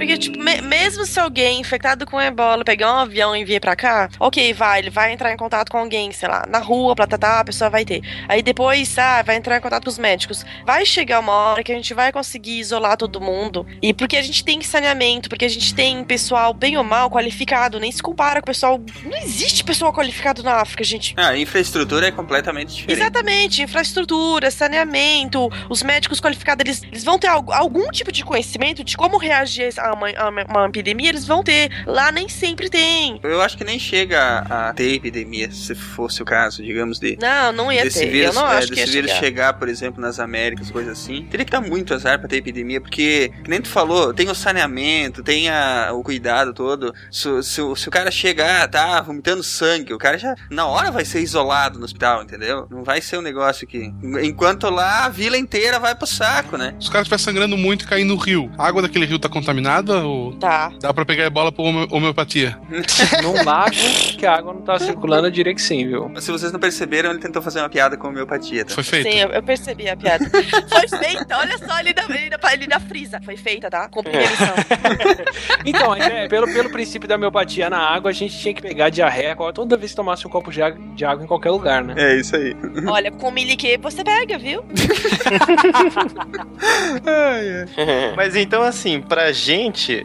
Porque, tipo, me- mesmo se alguém infectado com ebola pegar um avião e vir pra cá, ok, vai, ele vai entrar em contato com alguém, sei lá, na rua, tá, tá, a pessoa vai ter. Aí depois, ah, vai entrar em contato com os médicos. Vai chegar uma hora que a gente vai conseguir isolar todo mundo. E porque a gente tem saneamento, porque a gente tem pessoal bem ou mal qualificado, nem se compara com o pessoal. Não existe pessoal qualificado na África, gente. Ah, a infraestrutura é completamente diferente. Exatamente, infraestrutura, saneamento, os médicos qualificados, eles, eles vão ter algu- algum tipo de conhecimento de como reagir a uma, uma- uma epidemia, eles vão ter. Lá nem sempre tem. Eu acho que nem chega a, ter epidemia, se fosse o caso, digamos, de. Não, não ia desse ter. vírus, eu não é, acho que desse vírus chegar. chegar. por exemplo, nas Américas, coisa assim. Teria que dar muito azar pra ter epidemia, porque, que nem tu falou, tem o saneamento, tem a- o cuidado todo. Se, se o- se o cara chegar, tá vomitando sangue, o cara já, na hora, vai ser isolado no hospital, entendeu? Não vai ser um negócio que. Enquanto lá, a vila inteira vai pro saco, né? Se o cara estiver sangrando muito e cair no rio, a água daquele rio tá contaminada ou Tá. dá pra pegar ebola por home- homeopatia? <laughs> Num lago que a água não tá circulando, eu diria que sim, viu? Mas se vocês não perceberam, ele tentou fazer uma piada com homeopatia. Tá? Foi feito. Sim, eu, eu percebi a piada. <laughs> Foi feita, olha só ali na, ali na, na frisa. Foi feita, tá? Cumpri a missão. <laughs> Então, é, pelo, pelo princípio da homeopatia na água, a gente tinha que pegar diarreia toda vez que tomasse um copo de água, de água em qualquer lugar, né? É isso aí. Olha, com milique você pega, viu? Mas então, assim, pra gente,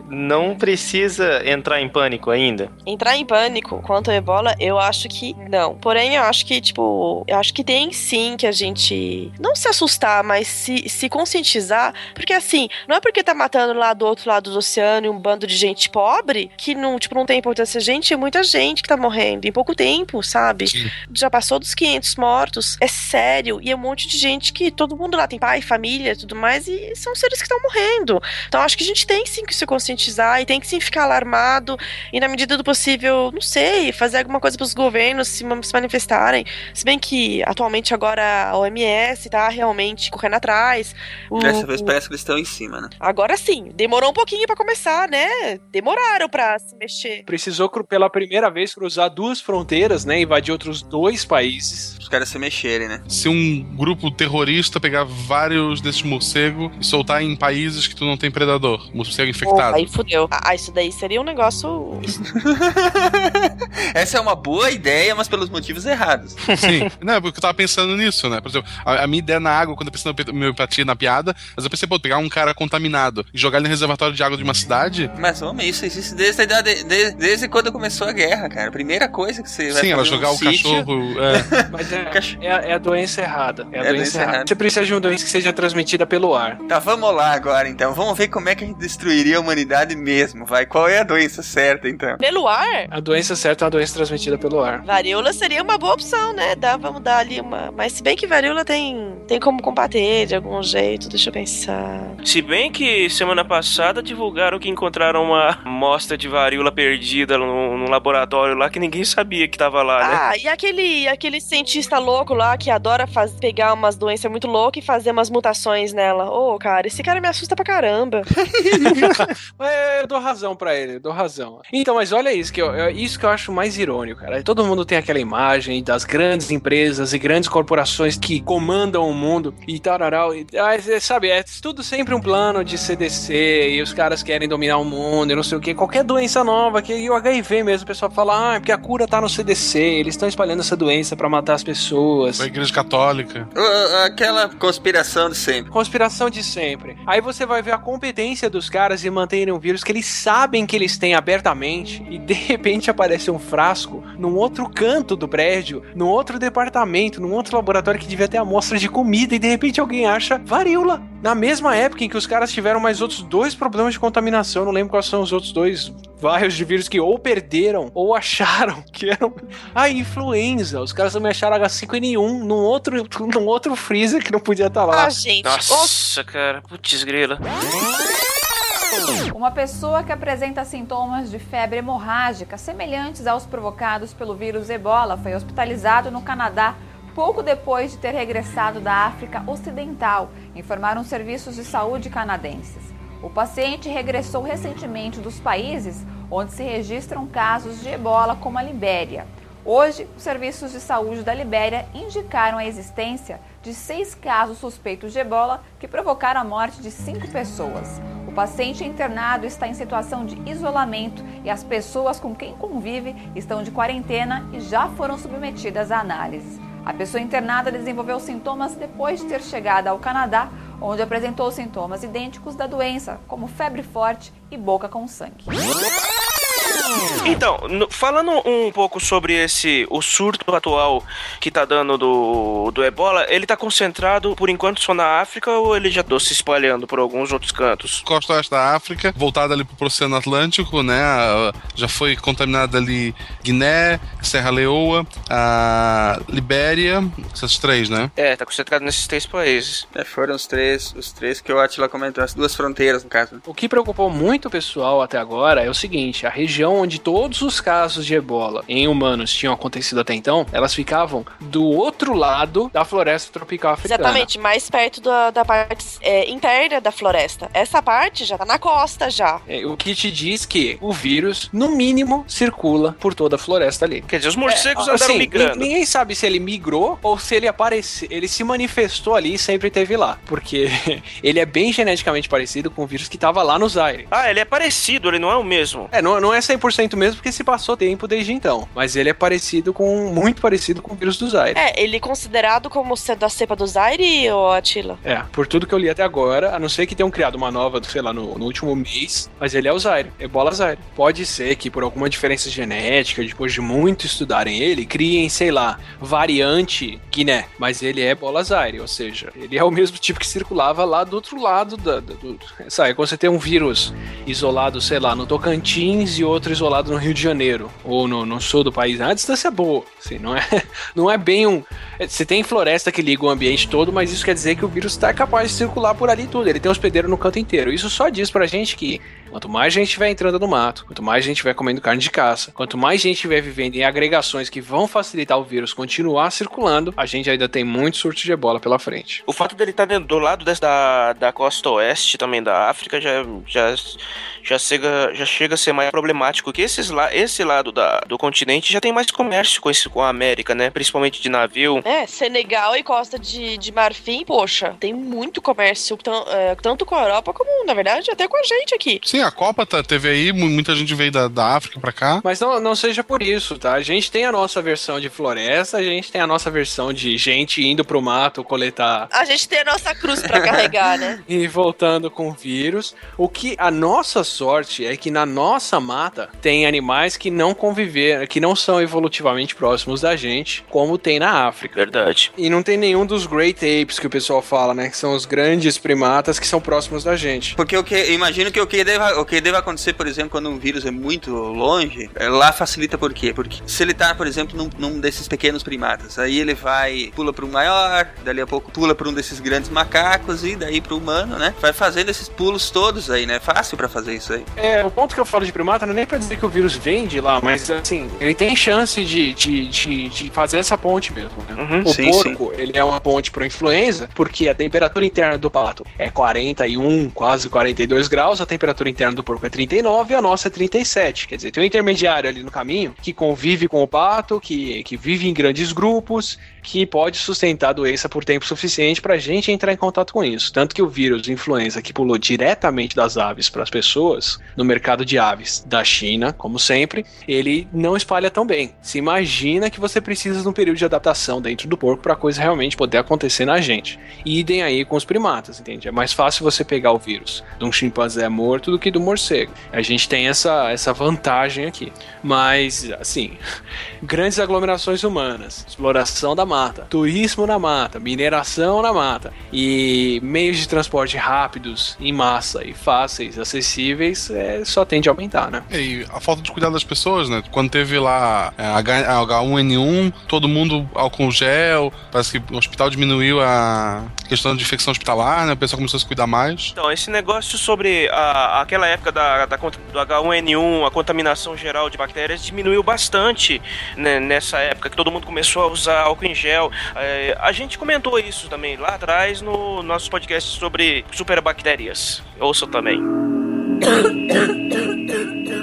não precisa entrar em pânico ainda. Entrar em pânico quanto ao ebola, eu acho que não. Porém, eu acho que, tipo, eu acho que tem sim que a gente não se assustar, mas se, se conscientizar. Porque assim, não é porque tá matando lá do outro lado do oceano um bando de gente pobre que não, tipo, não tem importância. Gente, é muita gente que tá morrendo em pouco tempo, sabe? Já passou dos 500 mortos. É sério. E é um monte de gente que todo mundo lá tem pai, família e tudo mais. E são seres que estão morrendo. Então acho que a gente tem sim que se conscientizar e tem que sim ficar alarmado e na medida do possível, não sei, fazer alguma coisa para os governos se, se manifestarem. Se bem que atualmente agora a OMS tá realmente correndo atrás. O- Dessa vez o- parece que eles estão em cima, né? Agora sim, demorou um pouquinho para começar, né? Demoraram para se mexer. Precisou pela primeira vez cruzar duas fronteiras, né? Invadir outros dois países. Os caras se mexerem, né? Se um grupo terrorista pegar vários desses morcegos e soltar em países que tu não tem predador, morcego Pô, infectado. aí fudeu. Ah, isso daí seria um negócio. <laughs> Essa é uma boa ideia, mas pelos motivos errados. Sim, <laughs> não, porque eu tava pensando nisso, né? Por exemplo, a, a minha ideia na água, quando eu pensei na homeopatia na piada, mas eu pensei, pô, pegar um cara contaminado e jogar ele no reservatório de água de uma cidade. Mas, homem, isso existe desde, a idade, de- desde quando começou a guerra, cara. Primeira coisa que você vai Sim, ela jogar um o sítio- cachorro. É. <laughs> Mas é, é, é a doença errada. É a É a doença, doença errada. errada. Você precisa de uma doença que seja transmitida pelo ar. Tá, vamos lá agora, então. Vamos ver como é que a gente destruiria a humanidade mesmo, vai. Qual é a doença certa, então? Pelo ar? A doença certa é uma doença transmitida pelo ar. Varíola seria uma boa opção, né? Dá, vamos dar ali uma. Mas se bem que varíola tem, tem como combater de algum jeito, deixa eu pensar. Se bem que semana passada divulgaram que encontraram uma amostra de varíola perdida no, no laboratório lá que ninguém sabia que tava lá, né? Ah, e aquele, aquele cientista louco lá que adora faz, pegar umas doenças muito loucas e fazer umas mutações nela. Ô, cara, esse cara me assusta pra caramba. <laughs> <laughs> É, eu dou razão pra ele, eu dou razão. Então, mas olha isso que eu, é isso que eu acho mais irônico, cara. Todo mundo tem aquela imagem das grandes empresas e grandes corporações que comandam o mundo e tararau. E, é, sabe, é tudo sempre um plano de CDC e os caras querem dominar o mundo e não sei o que. Qualquer doença nova, que e o HIV mesmo, o pessoal fala, ah, é porque a cura tá no CDC, eles estão espalhando essa doença pra matar as pessoas. A igreja católica. Uh, aquela conspiração de sempre. Conspiração de sempre. Aí você vai ver a competência dos caras em manterem um vírus que eles sabem que eles têm abertamente e de repente aparece um frasco num outro canto do prédio, num outro departamento, num outro laboratório que devia ter amostra de comida e de repente alguém acha varíola. Na mesma época em que os caras tiveram mais outros dois problemas de contaminação, não lembro quais são os outros dois vários de vírus que ou perderam ou acharam <laughs> que eram a influenza. Os caras também acharam H5N1 num outro, num outro freezer que não podia estar lá. Ah, gente. Nossa, cara, putz grila. Uma pessoa que apresenta sintomas de febre hemorrágica semelhantes aos provocados pelo vírus ebola foi hospitalizado no Canadá pouco depois de ter regressado da África Ocidental, informaram serviços de saúde canadenses. O paciente regressou recentemente dos países onde se registram casos de ebola, como a Libéria. Hoje, os serviços de saúde da Libéria indicaram a existência de seis casos suspeitos de ebola que provocaram a morte de cinco pessoas. O paciente internado está em situação de isolamento e as pessoas com quem convive estão de quarentena e já foram submetidas à análise. A pessoa internada desenvolveu sintomas depois de ter chegado ao Canadá, onde apresentou sintomas idênticos da doença, como febre forte e boca com sangue. Então, falando um pouco sobre esse o surto atual que tá dando do, do ebola, ele tá concentrado por enquanto só na África ou ele já tá se espalhando por alguns outros cantos? Costa oeste da África, voltada ali pro Oceano Atlântico, né? Já foi contaminada ali Guiné, Serra Leoa, a Libéria, essas três, né? É, tá concentrado nesses três países. É, foram os três, os três que o Atila comentou, as duas fronteiras, no caso. O que preocupou muito o pessoal até agora é o seguinte: a região onde todos os casos de ebola em humanos tinham acontecido até então, elas ficavam do outro lado da floresta tropical africana. Exatamente, mais perto da, da parte é, interna da floresta. Essa parte já tá na costa já. É, o que te diz que o vírus, no mínimo, circula por toda a floresta ali. Quer dizer, os morcegos É, andaram assim, migrando. nin- Ninguém sabe se ele migrou ou se ele apareceu. Ele se manifestou ali e sempre esteve lá. Porque <laughs> ele é bem geneticamente parecido com o vírus que tava lá no Zaire. Ah, ele é parecido, ele não é o mesmo. É, não, não é 100% mesmo porque se passou tempo desde então. Mas ele é parecido com. muito parecido com o vírus do Zaire. É, ele é considerado como sendo a cepa do Zaire, ou Atila? É, por tudo que eu li até agora, a não ser que tenham criado uma nova, sei lá, no, no último mês, mas ele é o Zaire, ebola Zaire. Pode ser que por alguma diferença genética, depois de muito estudarem ele, criem, sei lá, variante Guiné, mas ele é ebola Zaire, ou seja, ele é o mesmo tipo que circulava lá do outro lado da, do, do, sabe, quando você tem um vírus isolado, sei lá, no Tocantins e outro isolado no Rio de Janeiro, ou no, no sul do país, a distância é boa, assim, não é, <laughs> não é bem um... é, Você tem floresta que liga o ambiente todo, mas isso quer dizer que o vírus está capaz de circular por ali tudo, ele tem hospedeiro no canto inteiro. Isso só diz pra gente que quanto mais gente vai entrando no mato, quanto mais gente vai comendo carne de caça, quanto mais gente vai vivendo em agregações que vão facilitar o vírus continuar circulando, a gente ainda tem muito surto de ebola pela frente. O fato dele estar do lado dessa, da, da costa oeste também da África já, já, já, chega, já chega a ser mais problemático. Que esses, la- esse lado da, do continente já tem mais comércio com, esse, com a América, né? Principalmente de navio. É, Senegal e Costa de, de Marfim, poxa, tem muito comércio, tan- é, tanto com a Europa como, na verdade, até com a gente aqui. Sim, a Copa tá, teve aí, mu- muita gente veio da, da África pra cá. Mas não, não seja por isso, tá? A gente tem a nossa versão de floresta, a gente tem a nossa versão de gente indo pro mato coletar A gente tem a nossa cruz pra carregar, né? <laughs> e voltando com vírus. O que a nossa sorte é que na nossa mata tem animais que não conviveram, que não são evolutivamente próximos da gente, como tem na África. Verdade. E não tem nenhum dos Great Apes que o pessoal fala, né? Que são os grandes primatas que são próximos da gente. Porque o que, eu imagino que o que, o que deve acontecer, por exemplo, quando um vírus é muito longe, é, lá facilita por quê? Porque se ele tá, por exemplo, num, num desses pequenos primatas, aí ele vai, pula para um maior, dali a pouco pula para um desses grandes macacos e daí pro humano, né? Vai fazendo esses pulos todos aí, né? Fácil para fazer isso aí. É, o ponto que eu falo de primata não é nem pra dizer que o vírus vem de lá, mas assim, ele tem chance de, de, de, de fazer essa ponte mesmo, né? Uhum. o Sim, porco, ele é uma ponte pro influenza, porque a temperatura interna do pato é 41, quase 42 graus, a temperatura interna do porco é 39 e a nossa é 37. Quer dizer, tem um intermediário ali no caminho que convive com o pato, que, que vive em grandes grupos, que pode sustentar a doença por tempo suficiente pra gente entrar em contato com isso. Tanto que o vírus influenza que pulou diretamente das aves para as pessoas, no mercado de aves da China, como sempre, ele não espalha tão bem. Se imagina que você precisa de um período de adaptação dentro do porco para a coisa realmente poder acontecer na gente. Idem aí com os primatas, entende? É mais fácil você pegar o vírus de um chimpanzé morto do que do morcego. A gente tem essa, essa vantagem aqui. Mas, assim, <laughs> grandes aglomerações humanas, exploração da mata, turismo na mata, mineração na mata e meios de transporte rápidos, em massa e fáceis, acessíveis, é, só tende a aumentar, né? E a falta de cuidado das pessoas, né? Quando teve lá é, H, H1N1, todo mundo álcool gel, parece que o hospital diminuiu a questão de infecção hospitalar, né? O pessoal começou a se cuidar mais. Então, esse negócio sobre a, aquela época da, da do H1N1, a contaminação geral de bactérias, diminuiu bastante né, nessa época que todo mundo começou a usar álcool em gel. É, a gente comentou isso também lá atrás no nosso podcast sobre superbactérias. Ouça também.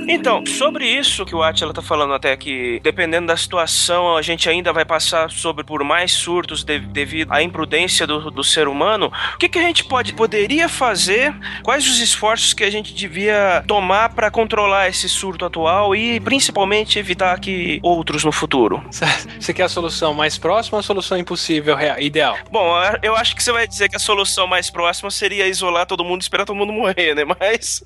Então, sobre isso que o Atila tá falando até que, dependendo da situação, a gente ainda vai passar sobre por mais surtos de- devido à imprudência do, do ser humano. O que, que a gente pode, poderia fazer? Quais os esforços que a gente devia tomar para controlar esse surto atual e, principalmente, evitar que outros no futuro? Você quer a solução mais próxima ou a solução impossível, real, ideal? Bom, eu acho que você vai dizer que a solução mais próxima seria isolar todo mundo e esperar todo mundo morrer, né? Mas.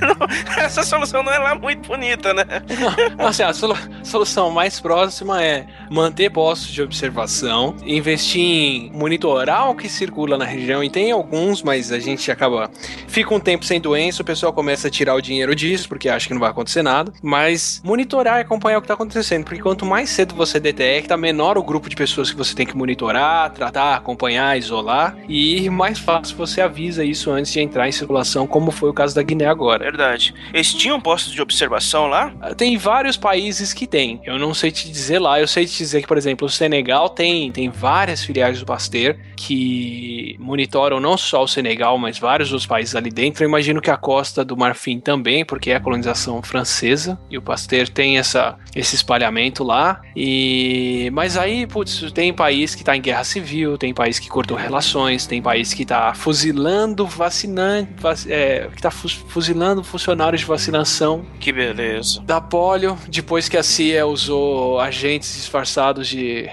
Não, <laughs> essa solução não é lá muito bonita, né? <laughs> Assim, a solu- solução mais próxima é manter postos de observação, investir em monitorar o que circula na região, e tem alguns, mas a gente acaba. Fica um tempo sem doença, o pessoal começa a tirar o dinheiro disso, porque acha que não vai acontecer nada. Mas monitorar e acompanhar o que está acontecendo, porque quanto mais cedo você detecta, menor o grupo de pessoas que você tem que monitorar, tratar, acompanhar, isolar, e mais fácil você avisa isso antes de entrar em circulação, como foi o caso da Guiné agora. Verdade. Eles tinham postos de observação lá? Tem vários países que tem. Eu não sei te dizer lá. Eu sei te dizer que, por exemplo, o Senegal tem, tem várias filiais do Pasteur que monitoram não só o Senegal, mas vários outros países ali dentro. Eu imagino que a Costa do Marfim também, porque é a colonização francesa e o Pasteur tem essa, esse espalhamento lá. E mas aí, putz, tem país que tá em guerra civil, tem país que cortou relações, tem país que tá fuzilando vacinante, vac- é, que tá fu- fuzilando funcionários de vacinação Que beleza. da polio, depois que a CIA usou agentes disfarçados de.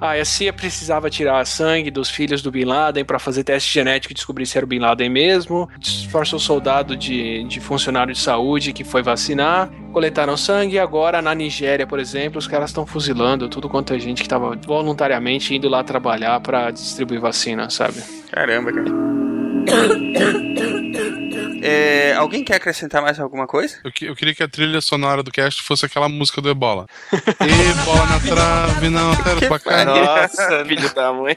Ah, e a CIA precisava tirar sangue dos filhos do Bin Laden para fazer teste genético e descobrir se era o Bin Laden mesmo. Disfarçou soldado de, de funcionário de saúde que foi vacinar. Coletaram sangue e agora na Nigéria, por exemplo, os caras estão fuzilando tudo quanto é gente que estava voluntariamente indo lá trabalhar para distribuir vacina, sabe? Caramba, cara. <coughs> É, alguém quer acrescentar mais alguma coisa? Eu, que- eu queria que a trilha sonora do cast fosse aquela música do Ebola. <laughs> Ebola na trave, não <laughs> quero pra cá. Nossa, <laughs> filho da mãe.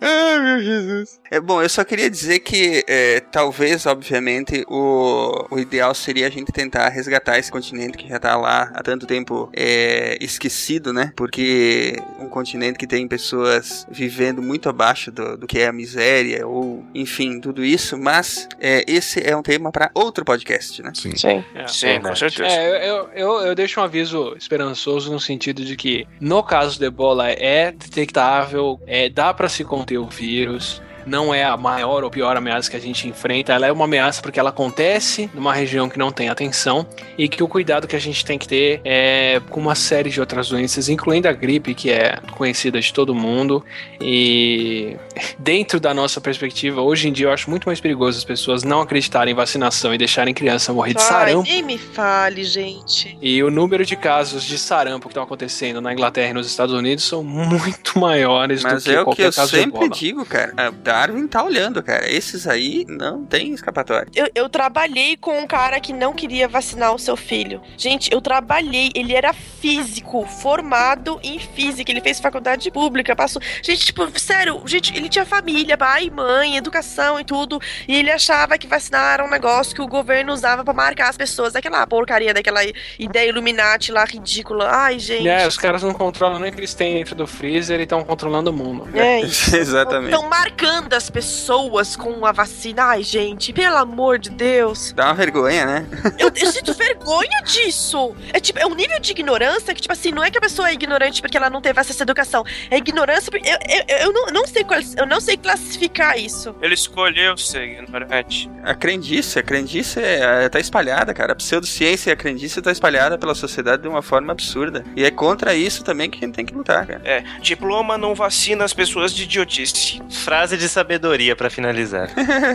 Ai, meu Jesus. É bom, eu só queria dizer que é, talvez, obviamente, o, o ideal seria a gente tentar resgatar esse continente que já tá lá há tanto tempo é, esquecido, né? Porque um continente que tem pessoas vivendo muito abaixo do, do que é a miséria, ou enfim, tudo isso, mas é, esse é um tema para outro podcast, né? Sim. Sim. É, Sim, com certeza. É, eu, eu, eu deixo um aviso esperançoso no sentido de que, no caso do ebola, é detectável, é, dá pra se conter o vírus. Não é a maior ou pior ameaça que a gente enfrenta, ela é uma ameaça porque ela acontece numa região que não tem atenção e que o cuidado que a gente tem que ter é com uma série de outras doenças, incluindo a gripe, que é conhecida de todo mundo. E <laughs> dentro da nossa perspectiva, hoje em dia eu acho muito mais perigoso as pessoas não acreditarem em vacinação e deixarem criança morrer de Ai, sarampo. nem me fale, gente. E o número de casos de sarampo que estão acontecendo na Inglaterra e nos Estados Unidos são muito maiores Mas do que é o que qualquer eu caso de sempre digo, cara. A Darwin tá olhando, cara. Esses aí não tem escapatória. Eu, eu trabalhei com um cara que não queria vacinar o seu filho. Gente, eu trabalhei. Ele era físico, formado em física. Ele fez faculdade pública, passou. Gente, tipo, sério, gente, ele tinha família, pai, mãe, educação e tudo. E ele achava que vacinar era um negócio que o governo usava pra marcar as pessoas. Daquela porcaria, daquela ideia Illuminati lá ridícula. Ai, gente. É, os caras não controlam nem o que eles têm dentro do freezer e estão controlando o mundo. É <laughs> isso. Exatamente. Estão marcando as pessoas com a vacina. Ai, gente, pelo amor de Deus. Dá uma vergonha, né? Eu, eu <laughs> sinto vergonha disso. É tipo, é um nível de ignorância que, tipo assim, não é que a pessoa é ignorante porque ela não teve acesso à educação. É ignorância porque. Eu, eu, eu não, não sei qual, eu não sei classificar isso. Ele escolheu ser ignorante. A crendice, a crendice é, tá espalhada, cara. A pseudociência e a crendice tá espalhada pela sociedade de uma forma absurda. E é contra isso também que a gente tem que lutar, cara. É, diploma não vacina as pessoas de idiotice. Frase de sabedoria pra finalizar.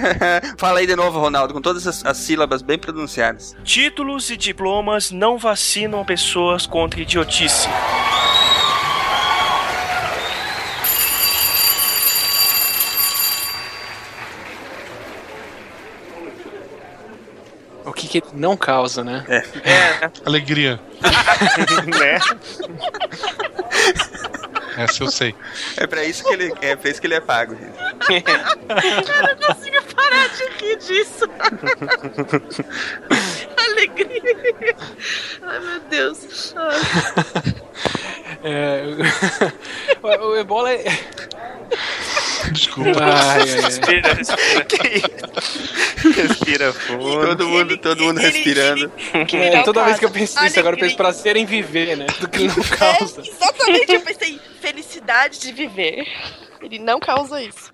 <laughs> Fala aí de novo, Ronaldo, com todas as, as sílabas bem pronunciadas. Títulos e diplomas não vacinam pessoas contra idiotice. O que, que não causa, né? É. É, Alegria. <laughs> né? <laughs> Essa eu sei. É pra isso que ele é, pra isso que ele é pago, gente. <laughs> Eu não consigo parar de rir disso. <laughs> Alegria. Ai, meu Deus. Ai. <laughs> É, o, o ebola é. Desculpa. Ai, ai, ai. respira, respira. Respira fundo. Todo mundo, todo mundo respirando. É, toda vez que eu penso nisso, agora eu penso prazer em viver, né? Do que ele não causa. É, exatamente, eu pensei felicidade de viver. Ele não causa isso.